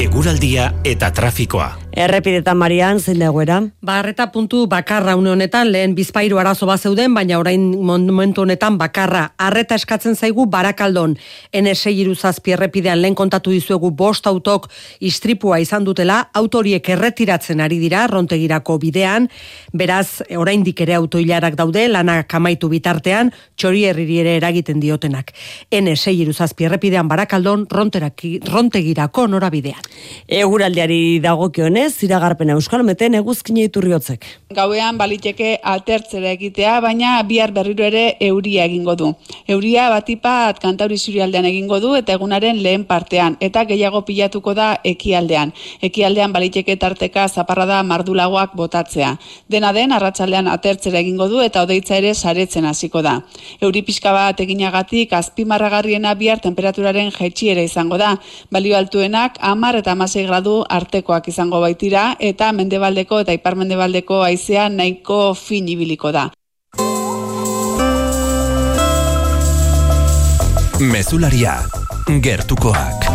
eguraldia eta trafikoa. Errepidetan Marian, zein dagoera? Barreta puntu bakarra une honetan, lehen bizpairu arazo bat zeuden, baina orain momentu honetan bakarra. Arreta eskatzen zaigu barakaldon. NS iruzazpi errepidean lehen kontatu dizuegu bost autok istripua izan dutela, autoriek erretiratzen ari dira, rontegirako bidean, beraz, oraindik ere autoilarak daude, lanak amaitu bitartean, txori herriri ere eragiten diotenak. NS iruzazpi errepidean barakaldon, rontegirako norabidean. Eguraldiari dagokionez, ziragarpen euskal meten eguzkine iturriotzek. Gauean baliteke atertzera egitea, baina bihar berriro ere euria egingo du. Euria batipat kantauri zurialdean egingo du eta egunaren lehen partean, eta gehiago pilatuko da ekialdean. Ekialdean baliteke tarteka zaparrada mardulagoak botatzea. Dena den, arratsaldean atertzera egingo du eta odeitza ere saretzen hasiko da. Euri pixka bat eginagatik azpimarragarriena bihar temperaturaren jaitxiera izango da. Balio altuenak amar eta amasei gradu artekoak izango bai baitira eta mendebaldeko eta iparmendebaldeko haizea nahiko fin ibiliko da. Mezularia, gertukoak.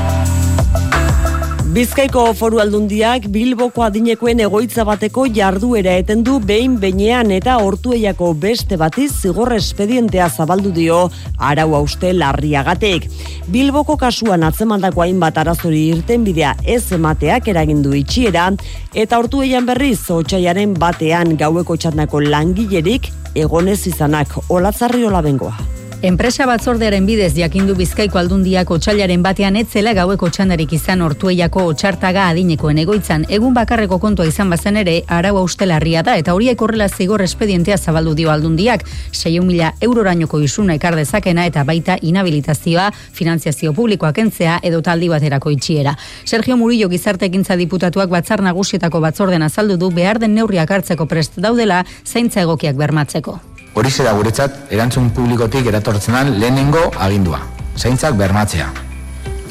Bizkaiko foru aldundiak Bilboko adinekoen egoitza bateko jarduera eten du behin beinean eta hortueiako beste batiz zigor espedientea zabaldu dio arau hauste larriagatek. Bilboko kasuan atzemandako hainbat arazori irten bidea ez emateak eragindu itxiera eta hortueian berriz otxaiaren batean gaueko txatnako langilerik egonez izanak olatzarri olabengoa. Enpresa batzordearen bidez jakindu bizkaiko aldundiak otxailaren batean etzela gaueko txandarik izan ortueiako otxartaga adinekoen egoitzan. Egun bakarreko kontua izan bazen ere, arau austelarria da eta horiek horrela zigor espedientea zabaldu dio aldundiak. 6 mila eurorainoko isuna ekar dezakena eta baita inhabilitazioa, finantziazio publikoak entzea edo taldi baterako itxiera. Sergio Murillo gizarte ekintza diputatuak batzar nagusietako batzorden azaldu du behar den neurriak hartzeko prest daudela zaintza egokiak bermatzeko. Hori zera guretzat, erantzun publikotik eratortzenan lehenengo agindua. Zaintzak bermatzea.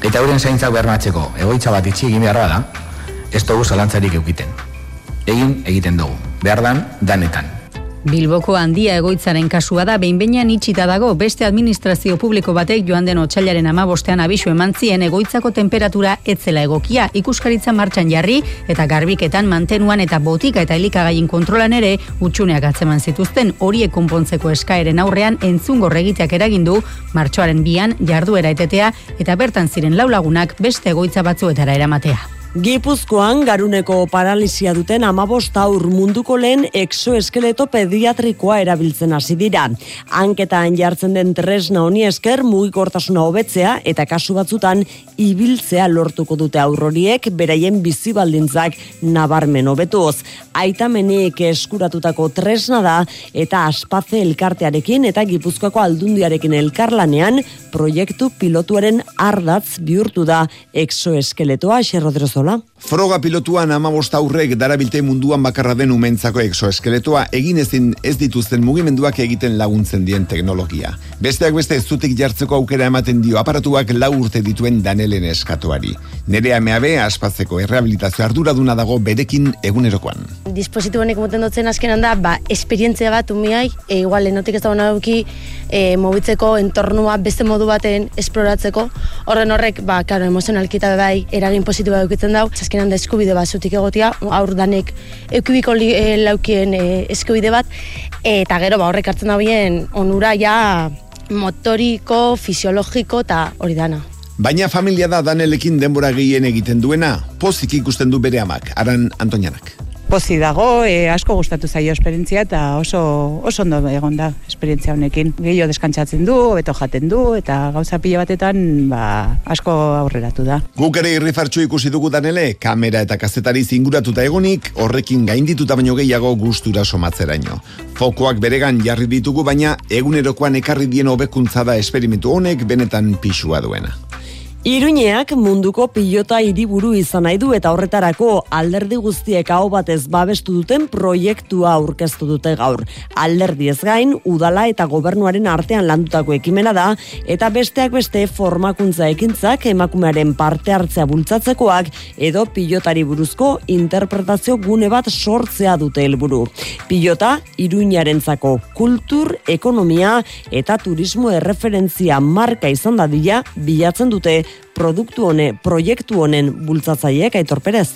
Eta euren zaintzak bermatzeko egoitza bat itxi egin beharra da, ez dugu zalantzarik eukiten. Egin egiten dugu, behar dan, danetan. Bilboko handia egoitzaren kasua da behin behinean itxita dago beste administrazio publiko batek joan den otxailaren amabostean abisu eman zien egoitzako temperatura etzela egokia ikuskaritza martxan jarri eta garbiketan mantenuan eta botika eta elikagain kontrolan ere utxuneak atzeman zituzten horiek konpontzeko eskaeren aurrean entzungo regiteak eragindu martxoaren bian jarduera etetea eta bertan ziren laulagunak beste egoitza batzuetara eramatea. Gipuzkoan garuneko paralisia duten amabost aur munduko lehen exoeskeleto pediatrikoa erabiltzen hasi dira. Hanketan jartzen den tresna honi esker mugikortasuna hobetzea eta kasu batzutan ibiltzea lortuko dute aurroriek beraien bizi baldintzak nabarmen hobetuz. Aitamenik eskuratutako tresna da eta aspaze elkartearekin eta Gipuzkoako aldundiarekin elkarlanean proiektu pilotuaren ardatz bihurtu da exoeskeletoa xerrodrozo Zola. Froga pilotuan amabost aurrek darabilte munduan bakarra den umentzako exoeskeletoa egin ezin ez dituzten mugimenduak egiten laguntzen dien teknologia. Besteak beste ez zutik jartzeko aukera ematen dio aparatuak lau urte dituen danelen eskatuari. Nerea meabe aspatzeko errehabilitazio arduraduna dago berekin egunerokoan. Dispositu honek moten dutzen azkenan da, ba, esperientzia bat umiai, e, igual, enotik ez da dauki, e, mobitzeko entornua beste modu baten esploratzeko, horren horrek, ba, karo, emozionalki eta bai, eragin positiboa dukitzen ikusten dau, azkenan da eskubide bat zutik egotia, aur danek eukibiko e, laukien e, eskubide bat, eta gero ba, horrek hartzen da bien onura ja motoriko, fisiologiko eta hori dana. Baina familia da danelekin denbora gehien egiten duena, pozik ikusten du bere amak, aran Antonianak pozi dago, e, asko gustatu zaio esperientzia eta oso oso ondo egon da esperientzia honekin. Gehiago deskantzatzen du, beto jaten du eta gauza pila batetan ba, asko aurreratu da. Guk ere irrifartxu ikusi dugu danele, kamera eta kazetari zinguratuta egonik, horrekin gaindituta baino gehiago gustura somatzeraino. Fokoak beregan jarri ditugu baina egunerokoan ekarri dien hobekuntza da esperimentu honek benetan pisua duena. Iruñeak munduko pilota hiriburu izan nahi du eta horretarako alderdi guztiek hau batez babestu duten proiektua aurkeztu dute gaur. Alderdi ez gain, udala eta gobernuaren artean landutako ekimena da eta besteak beste formakuntza ekintzak emakumearen parte hartzea bultzatzekoak edo pilotari buruzko interpretazio gune bat sortzea dute helburu. Pilota Iruñarentzako kultur, ekonomia eta turismo erreferentzia marka izan dadila bilatzen dute produktu hone, proiektu honen bultzatzaileek Aitor Perez.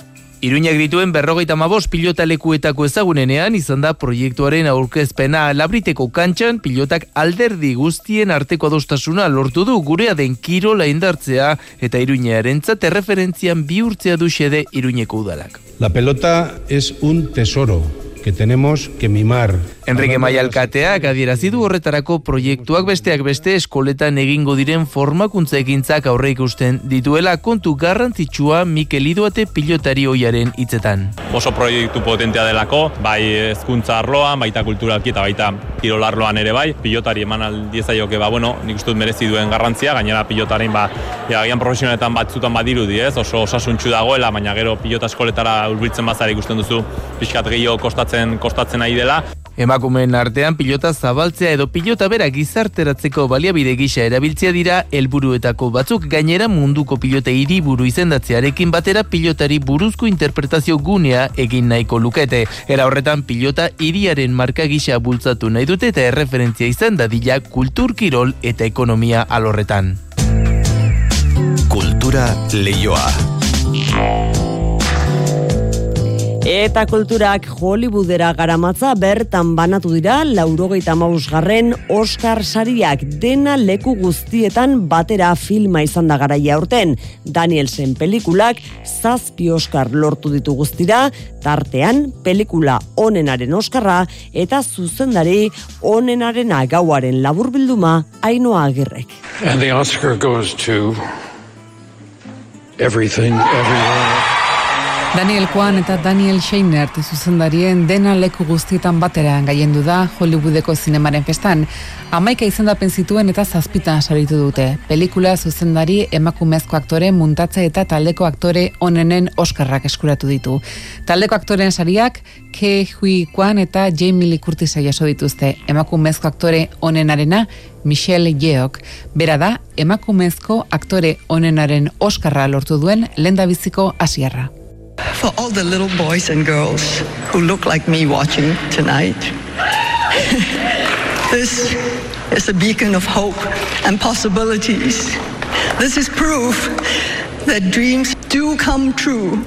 Iruñak dituen berrogeita mabos pilota lekuetako ezagunenean izan da proiektuaren aurkezpena labriteko kantxan pilotak alderdi guztien arteko adostasuna lortu du gurea den kirola indartzea eta iruñaren zate referentzian bihurtzea du xede iruñeko udalak. La pelota es un tesoro que tenemos que mimar. Enrique Maialkateak adierazi du horretarako proiektuak besteak beste eskoletan egingo diren formakuntza ekintzak aurre ikusten dituela kontu garrantzitsua Mikel Iduate pilotari hoiaren hitzetan. Oso proiektu potentea delako, bai hezkuntza arloan, baita kulturalki eta baita kirol arloan ere bai, pilotari eman aldiezaioke ba bueno, nik uste merezi duen garrantzia, gainera pilotaren ba ja, gian profesionaletan batzutan badirudi, ez? Oso osasuntsu dagoela, baina gero pilota eskoletara hurbiltzen bazara ikusten duzu pixkat gehiago kostatzen kostatzen kostatzen ari dela. Emakumeen artean pilota zabaltzea edo pilota bera gizarteratzeko baliabide gisa erabiltzea dira helburuetako batzuk gainera munduko pilota hiriburu izendatzearekin batera pilotari buruzko interpretazio gunea egin nahiko lukete. Era horretan pilota hiriaren marka gisa bultzatu nahi dute eta erreferentzia izan dadila kultur kirol eta ekonomia alorretan. Kultura leioa. Eta kulturak Hollywoodera garamatza bertan banatu dira laurogeita garren Oscar sariak dena leku guztietan batera filma izan da garaia aurten. Danielsen pelikulak zazpi Oscar lortu ditu guztira, tartean pelikula onenaren Oscarra eta zuzendari onenaren agauaren laburbilduma ainoa agirrek. And the Oscar goes to everything, everywhere. Daniel Kwan eta Daniel Scheinert zuzendarien dena leku guztietan batera gaiendu da Hollywoodeko zinemaren festan. Amaika izendapen zituen eta zazpitan saritu dute. Pelikula zuzendari emakumezko aktore muntatze eta taldeko aktore onenen Oscarrak eskuratu ditu. Taldeko aktoren sariak Ke Hui Kwan eta Jamie Lee Curtis jaso dituzte. Emakumezko aktore onenarena Michelle Yeok. Bera da, emakumezko aktore onenaren Oscarra lortu duen lendabiziko asiarra. For all the little boys and girls who look like me watching tonight, [laughs] this is a beacon of hope and possibilities. This is proof that dreams do come true.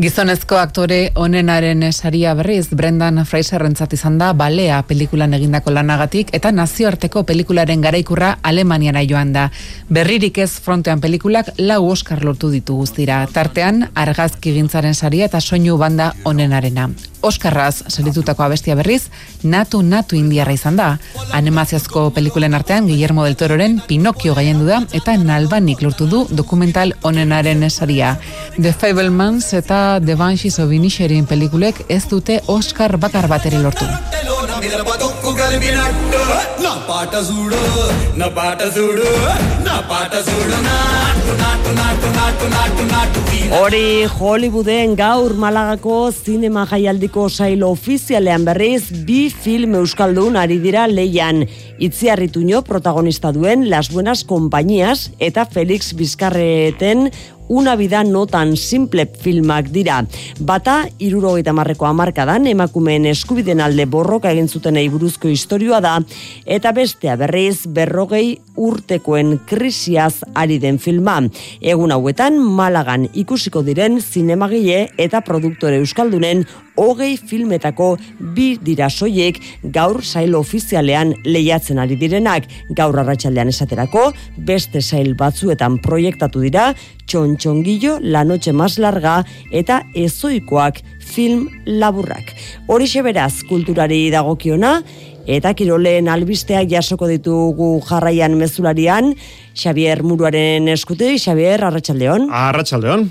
Gizonezko aktore onenaren saria berriz Brendan Fraser rentzat izan da balea pelikulan egindako lanagatik eta nazioarteko pelikularen garaikurra Alemaniara joan da. Berririk ez frontean pelikulak lau Oscar lortu ditu guztira. Tartean argazki gintzaren saria eta soinu banda onenarena. Oskarraz seritutako abestia berriz, natu natu indiarra izan da. Animaziozko pelikulen artean Guillermo del Tororen Pinocchio gaiendu da eta nalbanik lortu du dokumental onenaren esaria. The Fablemans eta The Banshees of Inisherin pelikulek ez dute Oscar bakar bateri lortu. Hori Hollywooden gaur Malagako zinema jaialdiko sail ofizialean berriz bi film euskaldun ari dira leian. Itziarrituño protagonista duen Las Buenas Compañías eta Felix Bizkarreten una vida no tan simple filmak dira. Bata, irurogeita marreko amarkadan, emakumeen eskubiden alde borroka egin zuten buruzko historioa da, eta bestea berriz berrogei urtekoen krisiaz ari den filma. Egun hauetan, Malagan ikusiko diren zinemagile eta produktore euskaldunen hogei filmetako bi dira soiek gaur sail ofizialean lehiatzen ari direnak. Gaur arratsaldean esaterako, beste sail batzuetan proiektatu dira, txontxongillo, la noche más larga eta ezoikoak film laburrak. Horixe beraz kulturari dagokiona, eta kiroleen albisteak jasoko ditugu jarraian mezularian, Xavier Muruaren eskuti, Xavier, Arratxaldeon. Arratxaldeon.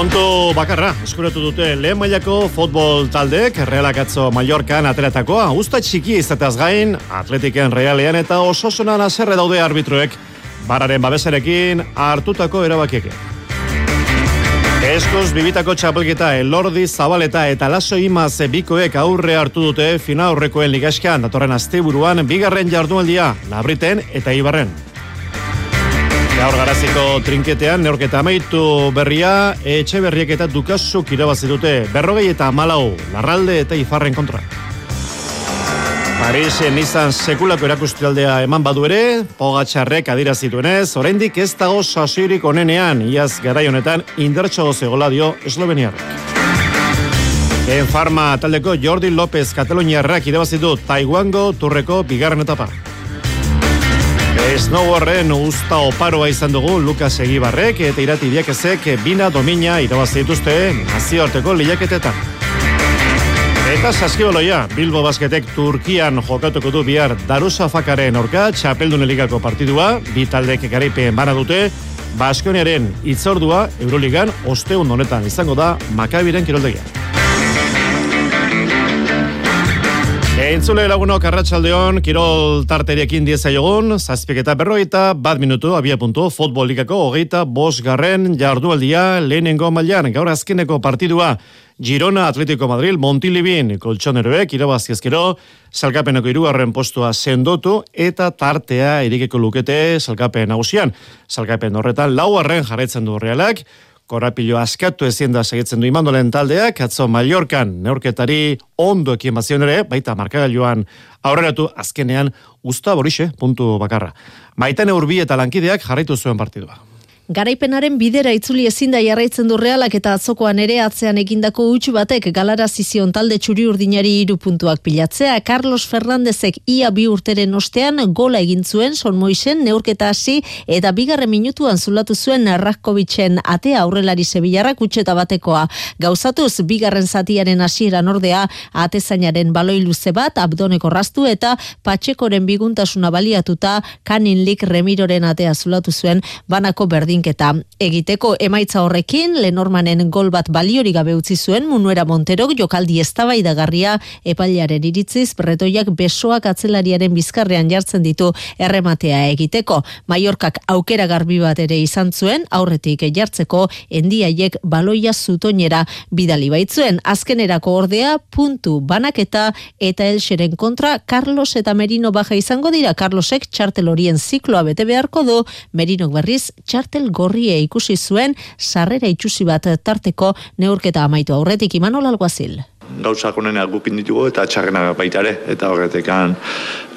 Kontu bakarra, eskuratu dute lehen mailako futbol taldeek, realak atzo Mallorcan ateratakoa, usta txiki izateaz gain, atletiken realean eta oso sonan azerre daude arbitroek, bararen babesarekin hartutako erabakiekin. Eskuz bibitako txapelketa elordi zabaleta eta laso imaz bikoek aurre hartu dute fina aurrekoen ligaskan datorren asteburuan bigarren jardunaldia, labriten eta ibarren. Gaur garaziko trinketean, neorketa amaitu berria, etxe berriek eta dukasuk irabazi dute, berrogei eta malau, larralde eta ifarren kontra. Parisen izan sekulako erakustialdea eman badu ere, pogatxarrek adirazituenez, oraindik ez dago sasiorik onenean, iaz garai honetan indertxo zegola dio esloveniarrak. En farma taldeko Jordi López Kataloniarrak irabazitu Taiwango turreko bigarren etapa. Snowboarden usta oparoa izan dugu Lukas Egibarrek eta irati diakezek bina domina irabazi dituzte nazioarteko lehiaketetan. Eta saskiboloia, Bilbo Basketek Turkian jokatuko du bihar Darusa Fakaren orka, txapeldun eligako partidua, bi taldek garaipen bana dute, Baskoniaren itzordua Euroligan osteun honetan izango da Makabiren kiroldegia. Entzule lagunok arratsaldeon Kirol tarteriekin dieza jogun, zazpik eta berroita, bat minutu, abia puntu, futbolikako hogeita, bos garren, jardualdia, lehenengo mailan gaur azkeneko partidua, Girona Atletico Madrid, Montilibin, koltsoneroek, irabaziezkero, salkapeneko irugarren postua sendotu, eta tartea irikeko lukete salkapen nagusian. Salkapen horretan, lauarren jarraitzen du realak, Korapilo askatu ezin da segitzen du imandolen taldeak, atzo Mallorcan neurketari ondo ekin bazion ere, baita markagailuan aurreratu azkenean usta borixe puntu bakarra. Maiten urbi eta lankideak jarraitu zuen partidua. Garaipenaren bidera itzuli ezin da jarraitzen du realak eta atzokoan ere atzean egindako utxu batek galara zizion talde txuri urdinari iru puntuak pilatzea. Carlos Fernandezek ia bi urteren ostean gola egin zuen son moisen neurketa hasi eta bigarren minutuan zulatu zuen Rakovicen atea aurrelari zebilarrak utxeta batekoa. Gauzatuz, bigarren zatiaren hasieran ordea atezainaren baloi luze bat abdoneko rastu eta patxekoren biguntasuna baliatuta kaninlik remiroren atea zulatu zuen banako berdin berdinketa. Egiteko emaitza horrekin, Lenormanen gol bat baliori gabe utzi zuen Munuera Monterok jokaldi eztabaidagarria epailaren iritziz bretoiak besoak atzelariaren bizkarrean jartzen ditu errematea egiteko. Maiorkak aukera garbi bat ere izan zuen aurretik jartzeko endiaiek baloia zutoinera bidali baitzuen. Azkenerako ordea puntu banaketa eta elxeren kontra Carlos eta Merino baja izango dira Carlosek txartel horien zikloa bete beharko du Merinok berriz txartel gorrie ikusi zuen sarrera itxusi bat tarteko neurketa amaitu aurretik Imanol Alguazil. gauzak onenak gukin ditugu eta txarrenak baita ere, eta horretekan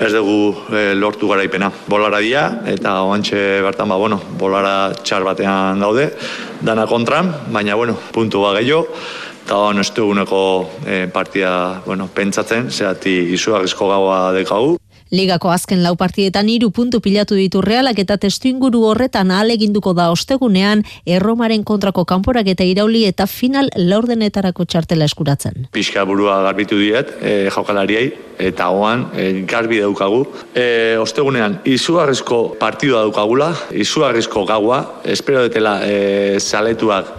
ez dugu e, lortu garaipena. Bolara dia, eta oantxe bertan, ba, bueno, bolara txar batean daude, dana kontran, baina, bueno, puntu ba gehiago, eta hon ez duguneko e, partida, bueno, pentsatzen, zehati izugarrizko gaua dekagu. Ligako azken lau partietan hiru puntu pilatu ditu realak eta testu inguru horretan aleginduko da ostegunean erromaren kontrako kanporak eta irauli eta final laurdenetarako txartela eskuratzen. Piska burua garbitu diet, e, jaukalariei, eta hoan e, garbi daukagu. E, ostegunean, izugarrizko partidua daukagula, izugarrizko gaua, espero detela e, saletuak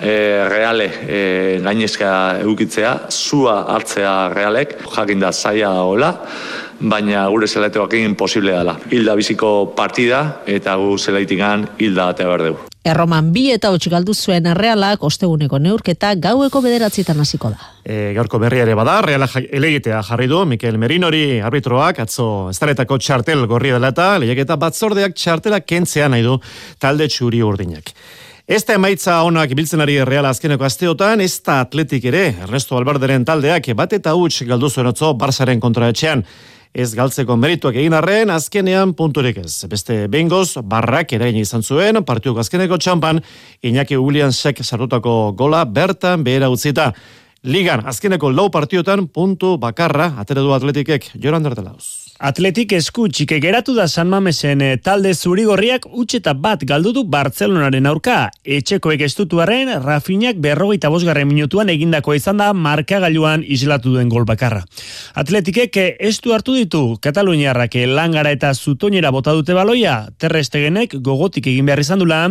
e, reale e, gainezka eukitzea, zua hartzea realek, jakinda zaila daoela, baina gure zelaitek egin posible dela. Hilda biziko partida eta gu zelaitikan hilda atea behar dugu. Erroman bi eta hotx galdu zuen errealak osteguneko neurketa gaueko bederatzietan hasiko da. E, gaurko berria ere bada, realak elegitea jarri du, Mikel Merinori arbitroak, atzo estaretako txartel gorri dela eta lehiaketa batzordeak txartela kentzea nahi du talde txuri urdinak. Ez da emaitza onak biltzen ari reala azkeneko asteotan, ez da atletik ere, Ernesto Albarderen taldeak bat eta huts galdu zuen otzo Barsaren kontraetxean ez galtzeko merituak egin arren, azkenean punturik ez. Beste bengoz, barrak erain izan zuen, partiuk azkeneko txampan, Iñaki Williamsek sartutako gola bertan behera utzita. Ligan, azkeneko lau partiotan, puntu bakarra, atera du atletikek, joran dertelauz. Atletik esku txike geratu da San Mamesen eh, talde zurigorriak utxeta bat galdu du Bartzelonaren aurka. Etxekoek estutuaren Rafinak berrogeita bosgarren minutuan egindako izan da markagailuan islatu duen gol bakarra. Atletikek eh, estu hartu ditu Kataluniarrak eh, langara eta zutoinera bota dute baloia, terrestegenek gogotik egin behar izan dula,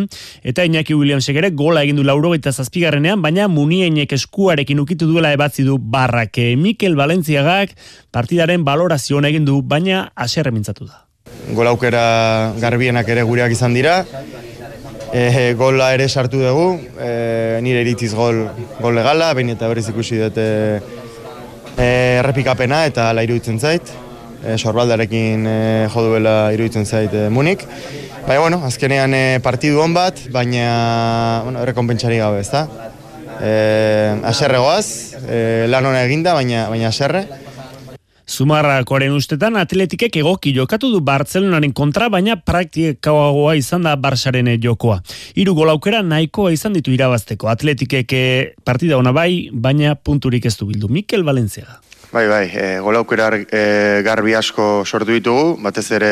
eta Iñaki Williamsek ere gola egin du laurogeita zazpigarrenean, baina munienek eskuarekin ukitu duela ebatzi du barrak. Mikel Valentziagak partidaren balorazioan egin du, baina aserre mintzatu da. Gol aukera garbienak ere gureak izan dira, e, gola ere sartu dugu, e, nire iritziz gol, gol legala, baina eta berriz ikusi dute e, errepikapena eta ala iruditzen zait, e, sorbaldarekin e, joduela iruditzen zait e, munik. Baina, bueno, azkenean e, partidu hon bat, baina, bueno, errekompentsari gabe, ez da? E, aserre goaz, e, lan hona eginda, baina, baina aserre. Zumarrakoaren ustetan atletikek egoki jokatu du Bartzelonaren kontra, baina praktikagoa izan da Barsaren jokoa. Hiru gol aukera nahikoa izan ditu irabazteko. Atletikek eh, partida ona bai, baina punturik ez du bildu. Mikel Valencia. Bai, bai, e, gol aukera e, garbi asko sortu ditugu, batez ere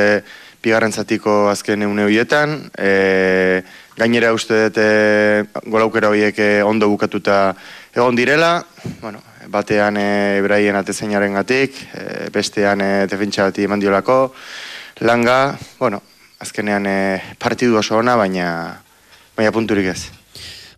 bigarren zatiko azken eune horietan. E, gainera uste dut e, gol aukera horiek ondo bukatuta egon direla. Bueno, batean e, braien atezeinaren gatik, e, bestean e, defentsa bati eman diolako, langa, bueno, azkenean e, partidu oso ona, baina, baina punturik ez.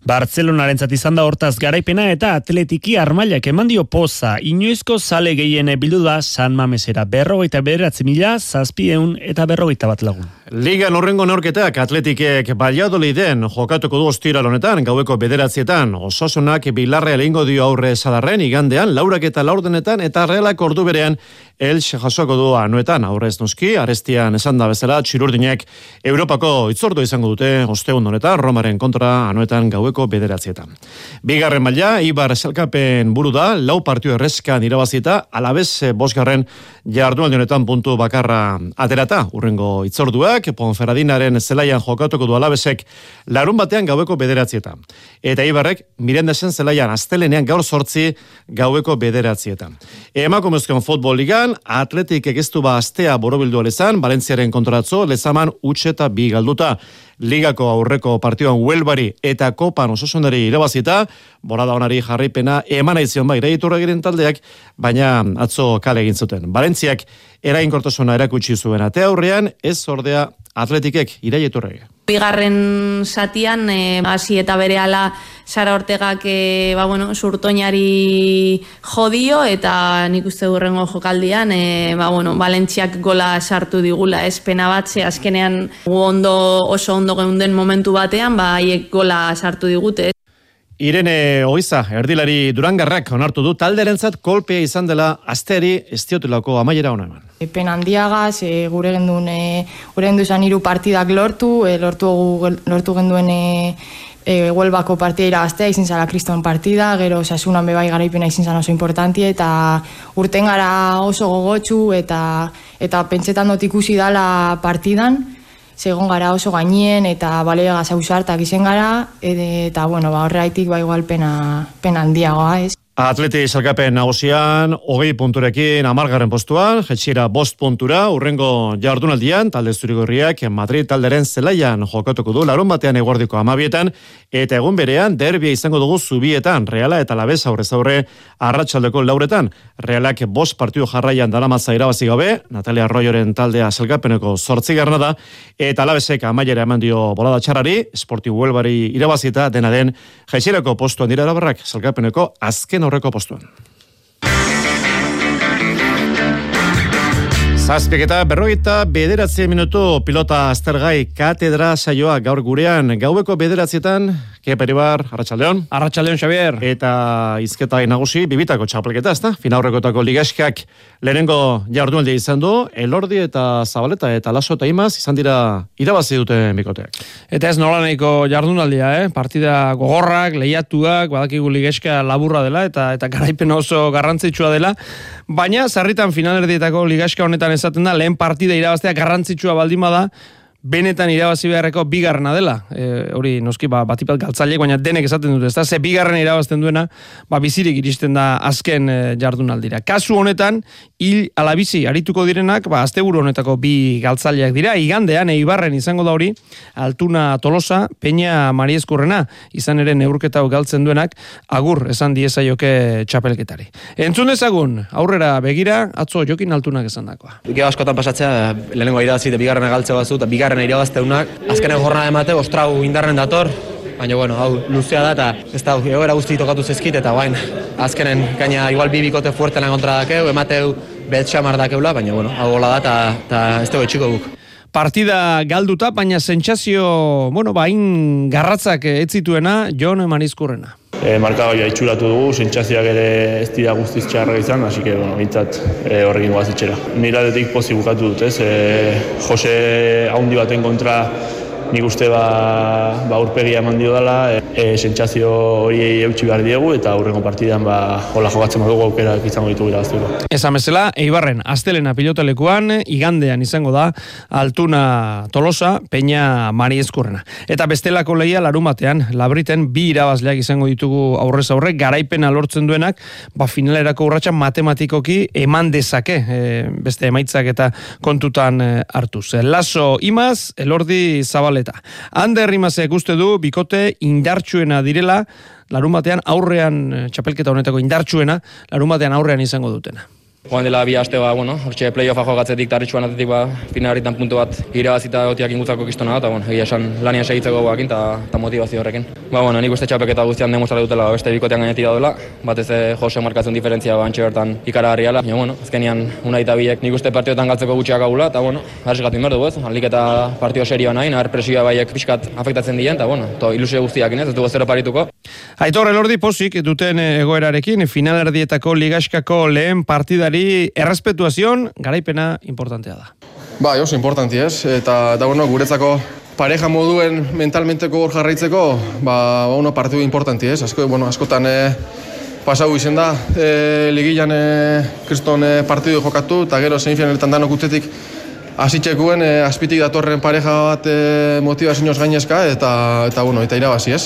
Bartzelonaren izan da hortaz garaipena eta atletiki armailak eman dio poza. Inoizko sale gehiene bildu da San Mamesera. Berrogeita bederatzi mila, zazpieun eta berrogeita bat lagun. Liga norrengo norketak atletikek den jokatuko du ostira honetan gaueko bederatzietan. Osasunak bilarre elingo dio aurre sadarren igandean, laurak eta laurdenetan eta realak ordu berean Elx jasoko du anuetan aurrez noski, arestian esan da bezala txirurdinek Europako itzordu izango dute ostegun honetan, Romaren kontra anuetan gaueko bederatzietan. Bigarren maila, Ibar Selkapen buru da, lau partio errezka irabazita, alabez bosgarren jardualdi honetan puntu bakarra aterata, urrengo itzorduak, Ponferadinaren zelaian jokatuko du alabezek larun batean gaueko bederatzietan. Eta Ibarrek, mirendesen zelaian astelenean gaur sortzi gaueko bederatzietan. Emakumezkoen futbol ligan, atletik egiztu ba astea borobildu alezan, Valentziaren kontratzo, lezaman utxe eta bi galduta. Ligako aurreko partioan Huelbari eta Kopan ososonari irabazita, borada onari jarripena eman aizion bai, reiturra giren taldeak, baina atzo kale egin zuten. Valentziak erainkortasuna erakutsi zuen ate aurrean, ez ordea atletikek iraieturrege. Bigarren satian, e, hasi eta bere ala Sara Ortegak e, ba, bueno, surtoinari jodio eta nik uste durrengo jokaldian e, ba, bueno, Valentziak gola sartu digula espena bat, ze azkenean ondo, oso ondo geunden momentu batean, ba, haiek gola sartu digute. Irene Oiza, erdilari Durangarrak onartu du talderentzat kolpea izan dela asteri estiotelako amaiera hona eman. Pen handiagaz, e, gure genduen, e, gure genduen hiru partidak lortu, e, lortu, lortu genduen e, e, Huelbako partida irabaztea, izin zala kriston partida, gero sasunan bebai garaipena izin zan oso importanti, eta urten gara oso gogotsu, eta, eta pentsetan dut ikusi dala partidan, segon gara oso gainien, eta bale gazau sartak izen gara, eta bueno, ba, horreitik ba igual pena, pena handiagoa, ez? Atleti salkapen nagusian, hogei punturekin amargarren postuan, jetxira bost puntura, urrengo jardunaldian, talde zurigorriak Madrid talderen zelaian jokatuko du, larun batean eguardiko amabietan, eta egun berean, derbia izango dugu zubietan, reala eta labez aurrez aurre arratsaldeko lauretan, realak bost partidu jarraian daramaza irabazi gabe, Natalia Arroyoren taldea salkapeneko sortzi da, eta labezek amaiera eman dio bolada txarrari, esporti huelbari irabazita, dena den, jetxirako postuan dira erabarrak, salkapeneko azken aurreko postuan. Zazpik eta berroita bederatzi minutu pilota aztergai katedra saioa gaur gurean gaueko bederatzietan Kepa Eribar, Arratxaldeon. Arratxaldeon, Xavier. Eta izketa nagusi bibitako txapelketa, ezta? Finaurrekotako ligaskak lehenengo jardunaldi izan du, Elordi eta Zabaleta eta Laso eta Imaz izan dira irabazi dute mikoteak. Eta ez nola nahiko jardunaldia, eh? Partida gogorrak, lehiatuak, badakigu ligaska laburra dela eta eta garaipen oso garrantzitsua dela. Baina, zarritan finalerdietako ligaska honetan esaten da, lehen partida irabaztea garrantzitsua baldima da, benetan irabazi beharreko bigarrena dela. E, hori noski ba batipat galtzaile baina denek esaten dute, ezta? Ze bigarren irabazten duena, ba bizirik iristen da azken e, jardunaldira. Kasu honetan hil alabizi arituko direnak, ba asteburu honetako bi galtzaileak dira. Igandean Eibarren izango da hori, Altuna Tolosa, Peña Mariezkurrena, izan ere neurketa galtzen duenak, agur esan diezaioke txapelketari. Entzun ezagun, aurrera begira, atzo Jokin Altunak esandakoa. Ge askotan pasatzea, lehenengo irabazi de bigarrena galtze batzu, eta bigarrena irabazteunak, azkenen jornada emate, ostrau indarren dator, baina bueno, hau luzea da eta ez da egoera guzti tokatu zezkit eta bain azkenen gaina igual bi bikote fuertena kontra dakeu, emateu betxamar dakeula, baina bueno, hau gola da eta ez dugu etxiko guk. Partida galduta, baina sentsazio, bueno, bain garratzak ez zituena Jon Manizkurrena. E, markagoia itxuratu dugu, sentsazioak ere ez dira guztiz txarra izan, hasi que, bueno, bintzat e, horrekin guaz itxera. Nira detik pozi bukatu dut, ez? E, Jose haundi baten kontra nik uste ba, ba urpegia eman dio dela, e, e, sentsazio hori eutxi behar diegu, eta aurrengo partidan ba, hola jogatzen badugu aukera izango ditugu irabazteko. Esan bezala, Eibarren, astelena pilotalekuan, igandean izango da, Altuna Tolosa, Peña Mari Eskurrena. Eta bestelako lehia larumatean, labriten, bi irabazleak izango ditugu aurrez aurre, garaipena lortzen duenak, ba finalerako urratxa matematikoki eman dezake, e, beste emaitzak eta kontutan e, hartuz. Laso imaz, elordi zabale Zabaleta. Ander Rimazek uste du bikote indartsuena direla, larun batean aurrean, eh, txapelketa honetako indartsuena, larun batean aurrean izango dutena. Joan dela bi aste ba, bueno, hortxe playoffa jogatzetik tarritxuan atetik ba, finalitan puntu bat irabazita gotiak ingutzako kistona eta bueno, egia esan lanian segitzeko guakin eta motivazio horrekin. Ba, bueno, nik uste txapek eta guztian demostratu dutela beste bikotean gainetik daudela, batez Jose markatzen diferentzia ba, antxe bertan ikaragarriala, ja, bueno, azkenian unai eta biek nik uste partioetan galtzeko gutxiak agula, eta bueno, harri gatu inberdu, ez? Alik eta partio serioa nahi, nahar presioa baiek pixkat afektatzen dien, eta bueno, to ilusio guztiak ez, ez dugu zero parituko. Aitor Elordi pozik duten egoerarekin, finalerdietako ligaskako lehen partidari errespetuazion garaipena importantea da. Ba, oso importanti ez, eta da bueno, guretzako pareja moduen mentalmenteko hor jarraitzeko, ba, uno partidu importanti ez, asko, bueno, askotan e, pasau izen da, e, ligilan e, kriston e, partidu jokatu, eta gero zein finaletan danok utetik hasitxekuen e, azpitik datorren pareja bat e, motivazioz gainezka, eta, eta, bueno, eta irabazi ez.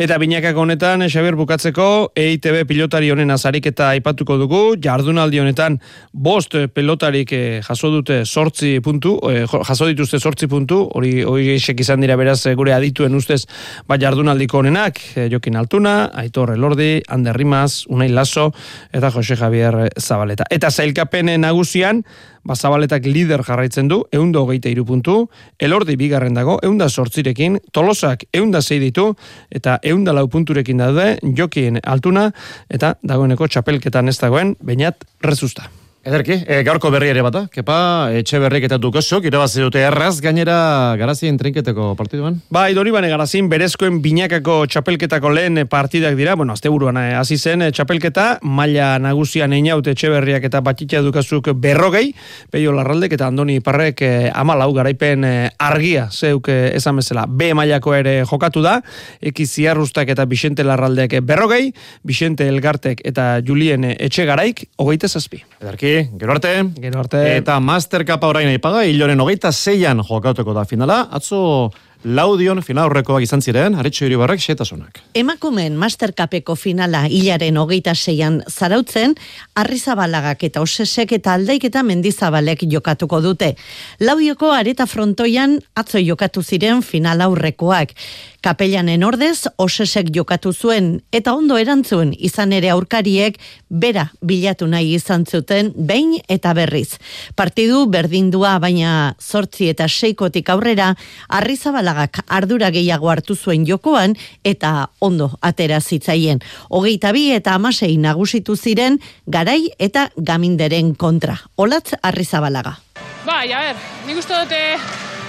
Eta binakak honetan, Xabier bukatzeko, EITB pilotari honen azarik eta aipatuko dugu, jardunaldi honetan, bost pelotarik eh, jaso dute sortzi puntu, eh, jaso dituzte sortzi puntu, hori hori izan dira beraz eh, gure adituen ustez, ba jardunaldiko honenak, Jokin Altuna, Aitor Elordi, Ander Rimaz, Unai Lasso, eta Jose Javier Zabaleta. Eta zailkapen nagusian, Bazabaletak lider jarraitzen du, eunda hogeita irupuntu, elordi bigarren dago, eunda sortzirekin, tolosak eunda zei ditu, eta eunda lau punturekin daude, jokien altuna, eta dagoeneko txapelketan ez dagoen, bainat rezusta. Ederki, e, gaurko berri ere bata, kepa, etxe berrik eta dukosok, irabazi dute erraz, gainera garazien trinketeko partiduan? Ba, idori bane garazin, berezkoen binakako txapelketako lehen partidak dira, bueno, azte buruan eh, hasi zen eh, txapelketa, maila nagusian einaut etxe berriak eta batxitxa dukazuk berrogei, peio larraldek eta andoni parrek eh, amalau garaipen eh, argia, zeuk eh, esan bezala, B mailako ere jokatu da, eki ziarrustak eta Bixente larraldek berrogei, Bixente elgartek eta Julien etxe garaik, hogeite zazpi. Ederki, gero arte. Gero arte. Eta Master Cup orain aipaga, hiloren hogeita zeian jokatuko da finala. Atzo laudion final horrekoak izan ziren, haritxo iribarrek xetasunak. Emakumen Mastercapeko finala hilaren hogeita zeian zarautzen, arrizabalagak eta osesek eta aldaik eta mendizabalek jokatuko dute. Laudioko areta frontoian atzo jokatu ziren final aurrekoak. Kapellanen ordez, osesek jokatu zuen eta ondo erantzun izan ere aurkariek bera bilatu nahi izan zuten behin eta berriz. Partidu berdindua baina zortzi eta seikotik aurrera arrizabala ardura gehiago hartu zuen jokoan eta ondo atera zitzaien. Hogeita bi eta amasei nagusitu ziren garai eta gaminderen kontra. Olatz arrizabalaga. Bai, a ber, nik uste dute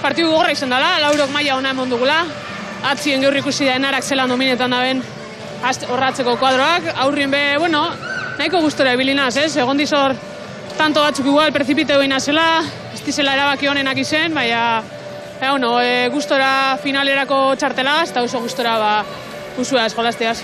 partidu gorra izan dela, laurok maila ona emon dugula, atzien gaur ikusi da enarak zelan dominetan daben horratzeko kuadroak, aurrien be, bueno, nahiko gustora ebilinaz, ez? Egon dizor, tanto batzuk igual, precipiteo zela, ez dizela erabaki honenak izen, baina, e, bueno, e, gustora finalerako txartela, eta oso gustora, ba, usua eskolazteaz.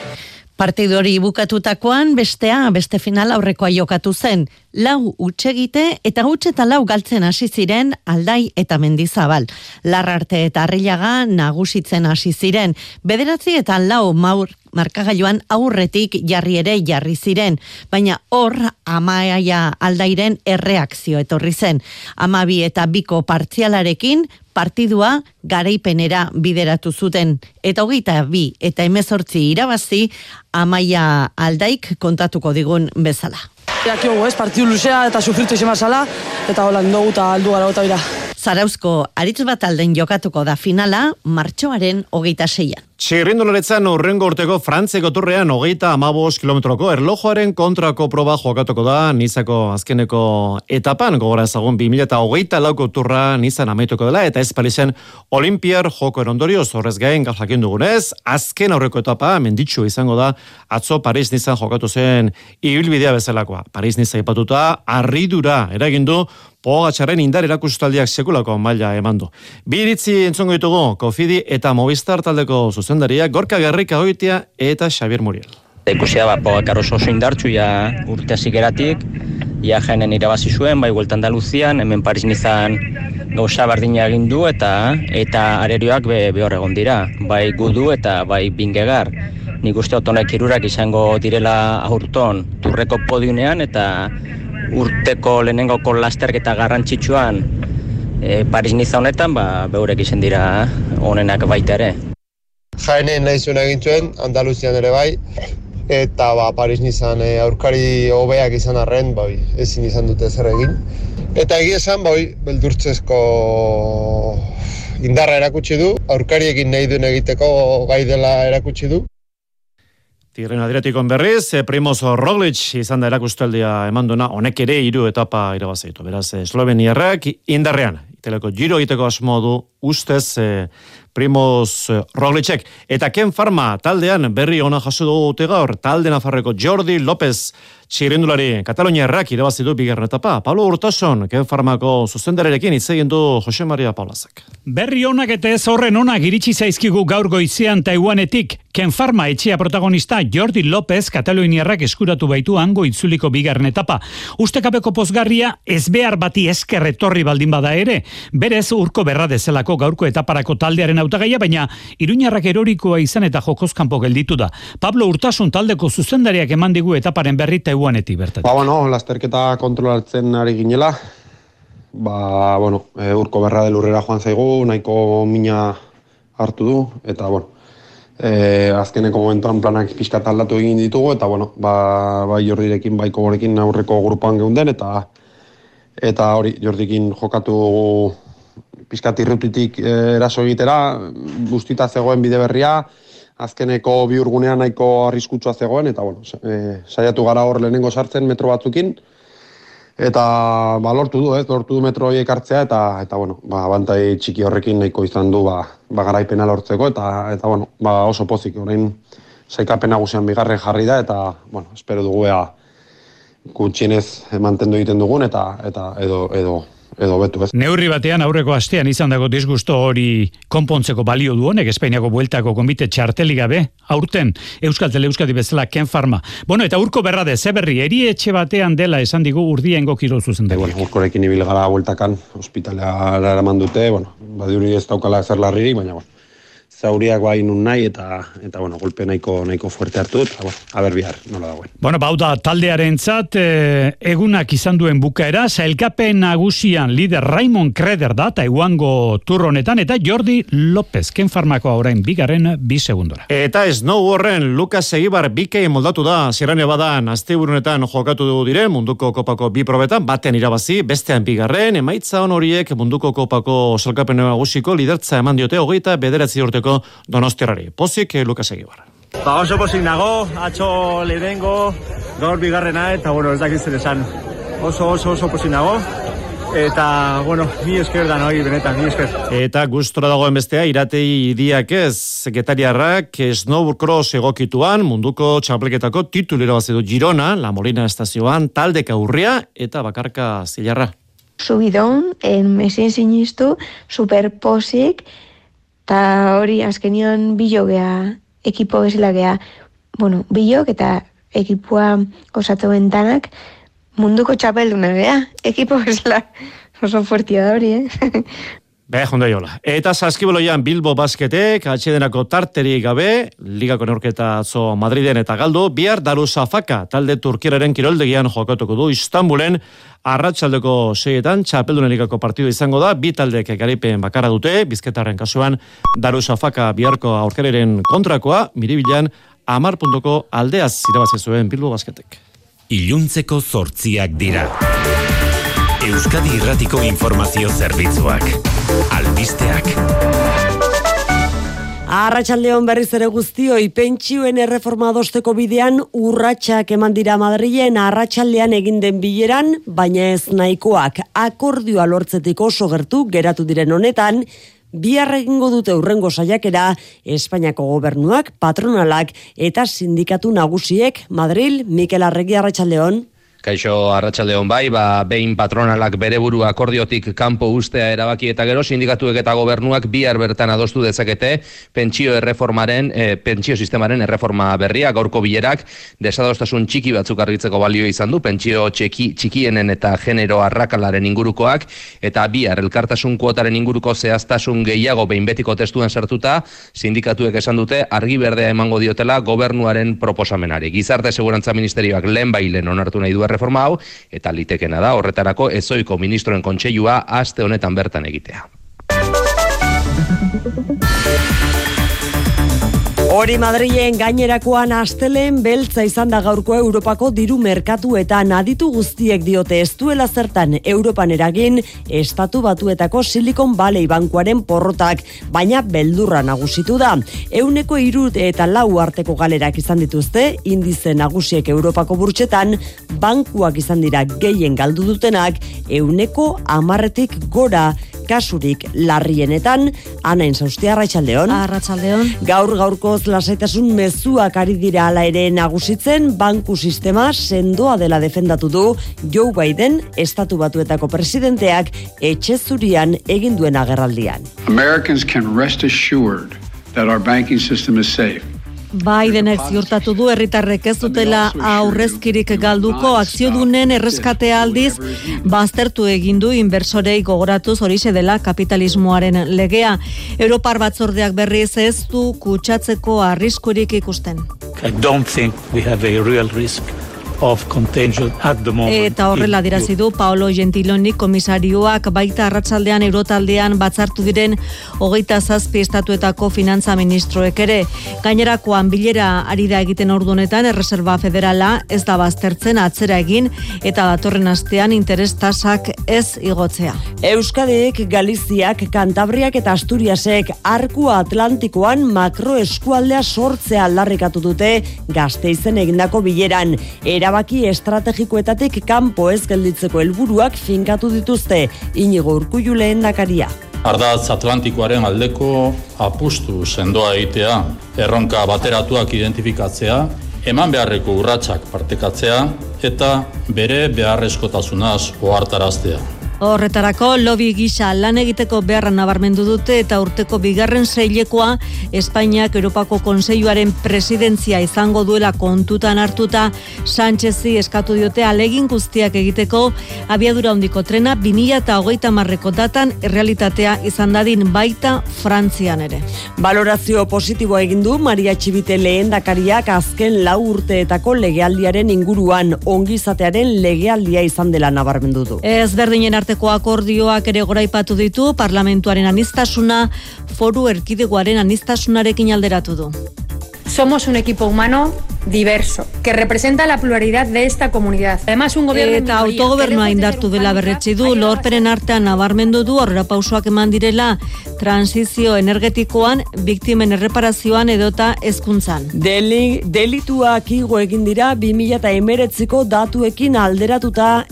Partidu hori bukatutakoan bestea beste final aurrekoa jokatu zen. Lau utxegite eta utxe eta lau galtzen hasi ziren aldai eta mendizabal. Larrarte eta arrilaga nagusitzen hasi ziren. Bederatzi eta lau maur markagailuan aurretik jarri ere jarri ziren. Baina hor amaia aldairen erreakzio etorri zen. Amabi eta biko partzialarekin partidua garaipenera bideratu zuten. Eta hogeita bi eta emezortzi irabazi amaia aldaik kontatuko digun bezala. Jakio, ez, partidu luzea eta sufritu izan mazala, eta hola, dugu eta aldu gara gota bira. Zarauzko aritz bat alden jokatuko da finala, martxoaren hogeita zeian. Txirrindularetzan urrengo urteko frantzeko turrean hogeita amabos kilometroko erlojoaren kontrako proba jokatuko da nizako azkeneko etapan gogora ezagun 2000 eta hogeita lauko turra nizan amaituko dela eta ez palizen olimpiar joko erondorio zorrez gain jakin dugunez azken aurreko etapa menditxu izango da atzo Paris nizan jokatu zen ibilbidea bezalakoa. Paris nizan ipatuta arridura eragindu Pogatxarren indar erakustaldiak sekulako maila emandu. Bi iritzi entzongo ditugu, Kofidi eta Movistar taldeko zuzendaria, Gorka Garrika Oitia eta Xavier Muriel. Ikusia ba, Pogacar oso oso indartxu ja urte zikeratik, ja jenen irabazi zuen, bai Vuelta Andaluzian, hemen Paris nizan gauza bardina egin du eta eta arerioak be, behor egon dira, bai gudu eta bai bingegar. Nik uste otonek irurak izango direla aurton turreko podiunean eta urteko lehenengoko lasterketa garrantzitsuan e, Paris niza honetan, ba, beurek izan dira onenak baita ere. Jaenen nahi zuen egin zuen, Andaluzian ere bai, eta ba, Paris nizan e, aurkari hobeak izan arren, bai, ezin izan dute zer egin. Eta egia esan, bai, beldurtzezko indarra erakutsi du, aurkariekin nahi duen egiteko gai dela erakutsi du. Tigren Adriatikon berriz, eh, Primoz Roglic izan da erakustaldia emanduna, honek ere hiru etapa irabazaitu. Beraz, eh, Esloveniarrak indarrean, iteleko giro egiteko asmo du ustez eh, Primoz Roglicek. Eta Ken Farma taldean berri ona jaso dugu gaur, talde nafarreko Jordi López txirindulari Kataloniarrak irabazi du bigarren etapa. Pablo Urtason, Ken Farmako zuzendarerekin hitz egin du Jose Maria Paulazek. Berri onak eta ez horren onak iritsi zaizkigu gaur goizean Taiwanetik. Ken Farma etxea protagonista Jordi López Kataloniarrak eskuratu baitu hango itzuliko bigarren etapa. Ustekapeko pozgarria ez behar bati esker etorri baldin bada ere. Berez urko berra dezelako gaurko etaparako taldearen hautagaia, baina Iruñarrak erorikoa izan eta jokozkanpo gelditu da. Pablo Urtasun taldeko zuzendariak eman digu etaparen berri Taiwanetik bertatik. Ba, bueno, lasterketa kontrolatzen ari ginela. Ba, bueno, e, urko berra delurrera joan zaigu, nahiko mina hartu du, eta, bueno, e, azkeneko momentuan planak pixka aldatu egin ditugu, eta, bueno, ba, ba jordirekin, baiko gorekin aurreko grupoan geunden, eta eta hori, jordikin jokatu pixka tirrutitik e, eraso egitera, guztita zegoen bide berria, azkeneko bi urgunean nahiko arriskutsua zegoen, eta bueno, e, saiatu gara hor lehenengo sartzen metro batzukin, Eta ba, lortu du, ez, lortu du metro horiek hartzea, eta, eta bueno, ba, bantai txiki horrekin nahiko izan du, ba, ba garaipena lortzeko, eta, eta bueno, ba, oso pozik, orain saikapen nagusian bigarren jarri da, eta, bueno, espero dugu ea gutxienez mantendu egiten dugun, eta, eta edo, edo edo betu ez. Neurri batean aurreko astean izan dago disgusto hori konpontzeko balio du honek Espainiako bueltako konbite txarteli gabe, aurten Euskal Tele Euskadi bezala Ken Farma. Bueno, eta urko berra de zeberri, eri etxe batean dela esan digu urdien gokiro zuzen dugu. Bueno, urkorekin ibil gara bueltakan, hospitalea eraman dute, bueno, badiuri ez daukala ezer larririk, baina, bueno, zauriak bai nun nahi eta eta bueno, golpe nahiko nahiko fuerte hartu eta bueno, a ber bihar nola dagoen. Bueno, bauda taldearentzat e, egunak izan duen bukaera, sailkapen nagusian lider Raimon Kreder da ta iguango turronetan eta Jordi López Ken Farmakoa orain bigarren bi segundora. Eta Snow horren Lucas Egibar bikei moldatu da Sierra Nevadan asteburunetan jokatu du dire munduko kopako bi probetan batean irabazi, bestean bigarren emaitza on horiek munduko kopako sailkapen nagusiko lidertza eman diote 29 urteko emateko donostiarari. Pozik, eh, Lukas Egibar. Ba, oso pozik nago, atxo lehenengo, gaur bigarrena, eta bueno, ez dakit zer esan. Oso, oso, oso pozik nago. Eta, bueno, ni esker da noi, benetan, ni esker. Eta gustora dagoen bestea, iratei idiak ez, sekretariarrak, snowboard egokituan, munduko txapleketako titulero bazidu Girona, La Molina estazioan, taldeka urria, eta bakarka zilarra. Subidon, en mesien sinistu, superposik, eta hori azkenian bilo geha, ekipo bezala geha, bueno, bilok eta ekipua osatu bentanak munduko txapelduna geha, ekipo bezala oso fuertia da hori, eh? [laughs] Be, jonda jola. Eta saskiboloian Bilbo basketek, atxedenako tarteri gabe, ligako neurketa zo Madriden eta galdu, bihar daru zafaka, talde turkiraren kiroldegian jokatuko du Istanbulen, arratsaldeko seietan, txapeldunen ligako partidu izango da, bi taldek garipen bakarra dute, bizketarren kasuan, daru zafaka biharko aurkereren kontrakoa, miribilan, amar puntoko aldeaz zirabazizuen Bilbo basketek. Iluntzeko zortziak dira. Euskadi Irratiko Informazio Zerbitzuak. Albisteak. Arratxaldeon berriz ere guztioi, pentsioen erreforma adosteko bidean urratsak eman dira Madrilen arratsaldean egin den bileran, baina ez nahikoak akordioa lortzetik oso gertu geratu diren honetan, Bihar egingo dute urrengo saiakera Espainiako gobernuak, patronalak eta sindikatu nagusiek Madril, Mikel Arregi Arratxaldeon. Kaixo Arratsaldeon bai, ba behin patronalak bere buru akordiotik kanpo ustea erabaki eta gero sindikatuek eta gobernuak bihar bertan adostu dezakete pentsio erreformaren e, pentsio sistemaren erreforma berria gaurko bilerak desadostasun txiki batzuk argitzeko balio izan du pentsio txiki txikienen eta genero arrakalaren ingurukoak eta bihar elkartasun kuotaren inguruko zehaztasun gehiago behin betiko testuan sartuta sindikatuek esan dute argi berdea emango diotela gobernuaren proposamenari. Gizarte Segurantza Ministerioak lehen bailen onartu nahi du erreforma hau eta litekena da horretarako ezoiko ministroen kontseilua aste honetan bertan egitea. Hori Madrilen gainerakoan astelen beltza izan da gaurko Europako diru merkatu eta naditu guztiek diote ez duela zertan Europan eragin estatu batuetako Silicon Valley bankuaren porrotak, baina beldurra nagusitu da. Euneko irut eta lau arteko galerak izan dituzte, indize nagusiek Europako burtsetan, bankuak izan dira gehien galdu dutenak, euneko amarretik gora kasurik larrienetan, anain zaustia, arratsaldeon. Arratxaldeon. Gaur gaurkoz lasaitasun mezuak ari dira ala ere nagusitzen, banku sistema sendoa dela defendatu du Joe Biden, estatu batuetako presidenteak, etxe zurian egin duen agerraldian. Americans can rest assured that our banking system is safe. Bidenek ziurtatu du herritarrek ez dutela aurrezkirik galduko akziodunen erreskate aldiz baztertu egin du inbersorei gogoratuz horixe dela kapitalismoaren legea. Europar batzordeak berriz ez du kutsatzeko arriskurik ikusten. I don't think we have a real risk of contagion at the moment. Eta horrela dirazi du Paolo Gentiloni komisarioak baita arratsaldean eurotaldean batzartu diren hogeita zazpi estatuetako finantza ministroek ere. Gainerakoan bilera ari da egiten ordunetan erreserba federala ez da baztertzen atzera egin eta datorren astean interes tasak ez igotzea. Euskadik, Galiziak, Kantabriak eta Asturiasek arkua Atlantikoan makro eskualdea sortzea aldarrikatu dute gazteizen egindako bileran. Era erabaki estrategikoetatik kanpo ez gelditzeko helburuak finkatu dituzte inigo urkullu lehendakaria. Ardaz Atlantikoaren aldeko apustu sendoa egitea, erronka bateratuak identifikatzea, eman beharreko urratsak partekatzea eta bere beharrezkotasunaz ohartaraztea. Horretarako lobby gisa lan egiteko beharra nabarmendu dute eta urteko bigarren seilekoa Espainiak Europako Konseiluaren presidentzia izango duela kontutan hartuta Sánchezi eskatu diote alegin guztiak egiteko abiadura hondiko trena 2030 marreko datan realitatea izan dadin baita Frantzian ere. Valorazio positibo egin du Maria Txibite lehendakariak azken lau urteetako legealdiaren inguruan ongizatearen legealdia izan dela nabarmendu du. Ez berdinen arteko akordioak ere goraipatu ditu parlamentuaren anistasuna foru erkidegoaren anistasunarekin alderatu du. Somos un equipo humano diverso, que representa la pluralidad de esta comunidad. Además, un gobierno... Eta autogobernua indartu dela berretsi du, lorperen artean nabarmendu du, horrela pausoak eman direla, transizio energetikoan, biktimen erreparazioan edota ezkuntzan. Deli, delituak igo egin dira 2000 eta emeretziko datuekin alderatuta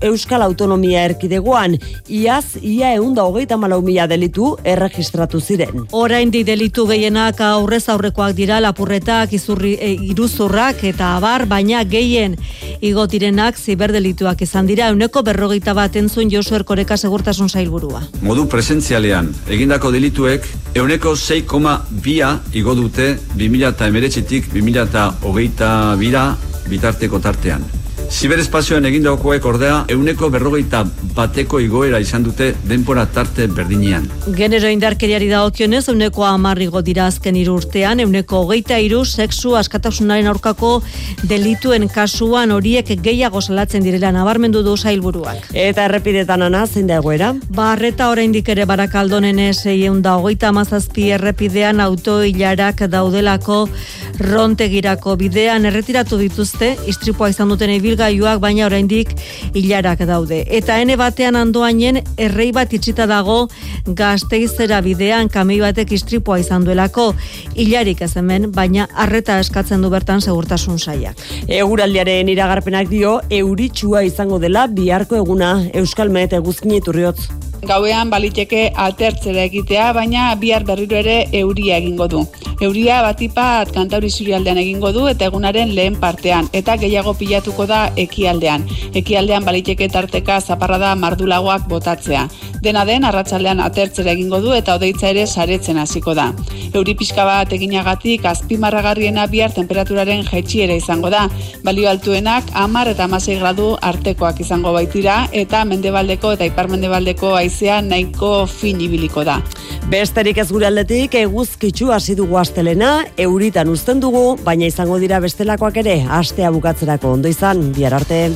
Euskal Autonomia Erkidegoan, iaz, ia eunda hogeita malau mila delitu erregistratu ziren. Orain di delitu gehienak aurrez aurrekoak dira lapurretak, izurri, e, iruzurrak eta abar, baina gehien igotirenak ziberdelituak izan dira, euneko berrogeita bat entzun Josu Erkoreka segurtasun zailburua. Modu presentzialean, egindako delituek, euneko 6,2 igo dute 2000 eta emeretxetik 2000 eta hogeita bira bitarteko tartean. Ziberespazioan egindakoek ordea euneko berrogeita bateko igoera izan dute denpora tarte berdinean. Genero indarkeriari da okionez, euneko amarrigo dira azken urtean, euneko hogeita iru sexu askatasunaren aurkako delituen kasuan horiek gehiago salatzen direla nabarmendu du zailburuak. Eta errepidetan ana, zein da egoera? Barreta oraindik ere barakaldonen eseien da hogeita amazazpi errepidean autoilarak daudelako rontegirako bidean erretiratu dituzte, istripua izan duten ibil gaiuak baina oraindik hilarak daude. Eta ene batean andoainen errei bat itxita dago gazteizera bidean kamei batek istripua izan duelako hilarik ez hemen, baina arreta eskatzen du bertan segurtasun saiak. Eguraldiaren iragarpenak dio euritsua izango dela biharko eguna Euskalmet eguzkin iturriotz. Gauean baliteke atertzera egitea, baina bihar berriro ere euria egingo du. Euria batipat kantauri zurialdean egingo du eta egunaren lehen partean, eta gehiago pilatuko da ekialdean. Ekialdean baliteke tarteka zaparra da mardulagoak botatzea. Dena den, arratsaldean atertzera egingo du eta odeitza ere saretzen hasiko da. Euri pixka bat eginagatik azpimarragarriena bihar temperaturaren jetxiera izango da. Balio altuenak amar eta amasei gradu artekoak izango baitira eta mendebaldeko eta iparmendebaldeko aizea nahiko fin ibiliko da. Besterik ez gure aldetik eguzkitzu hasi dugu astelena, euritan uzten dugu, baina izango dira bestelakoak ere, astea bukatzerako ondo izan, bihar arte.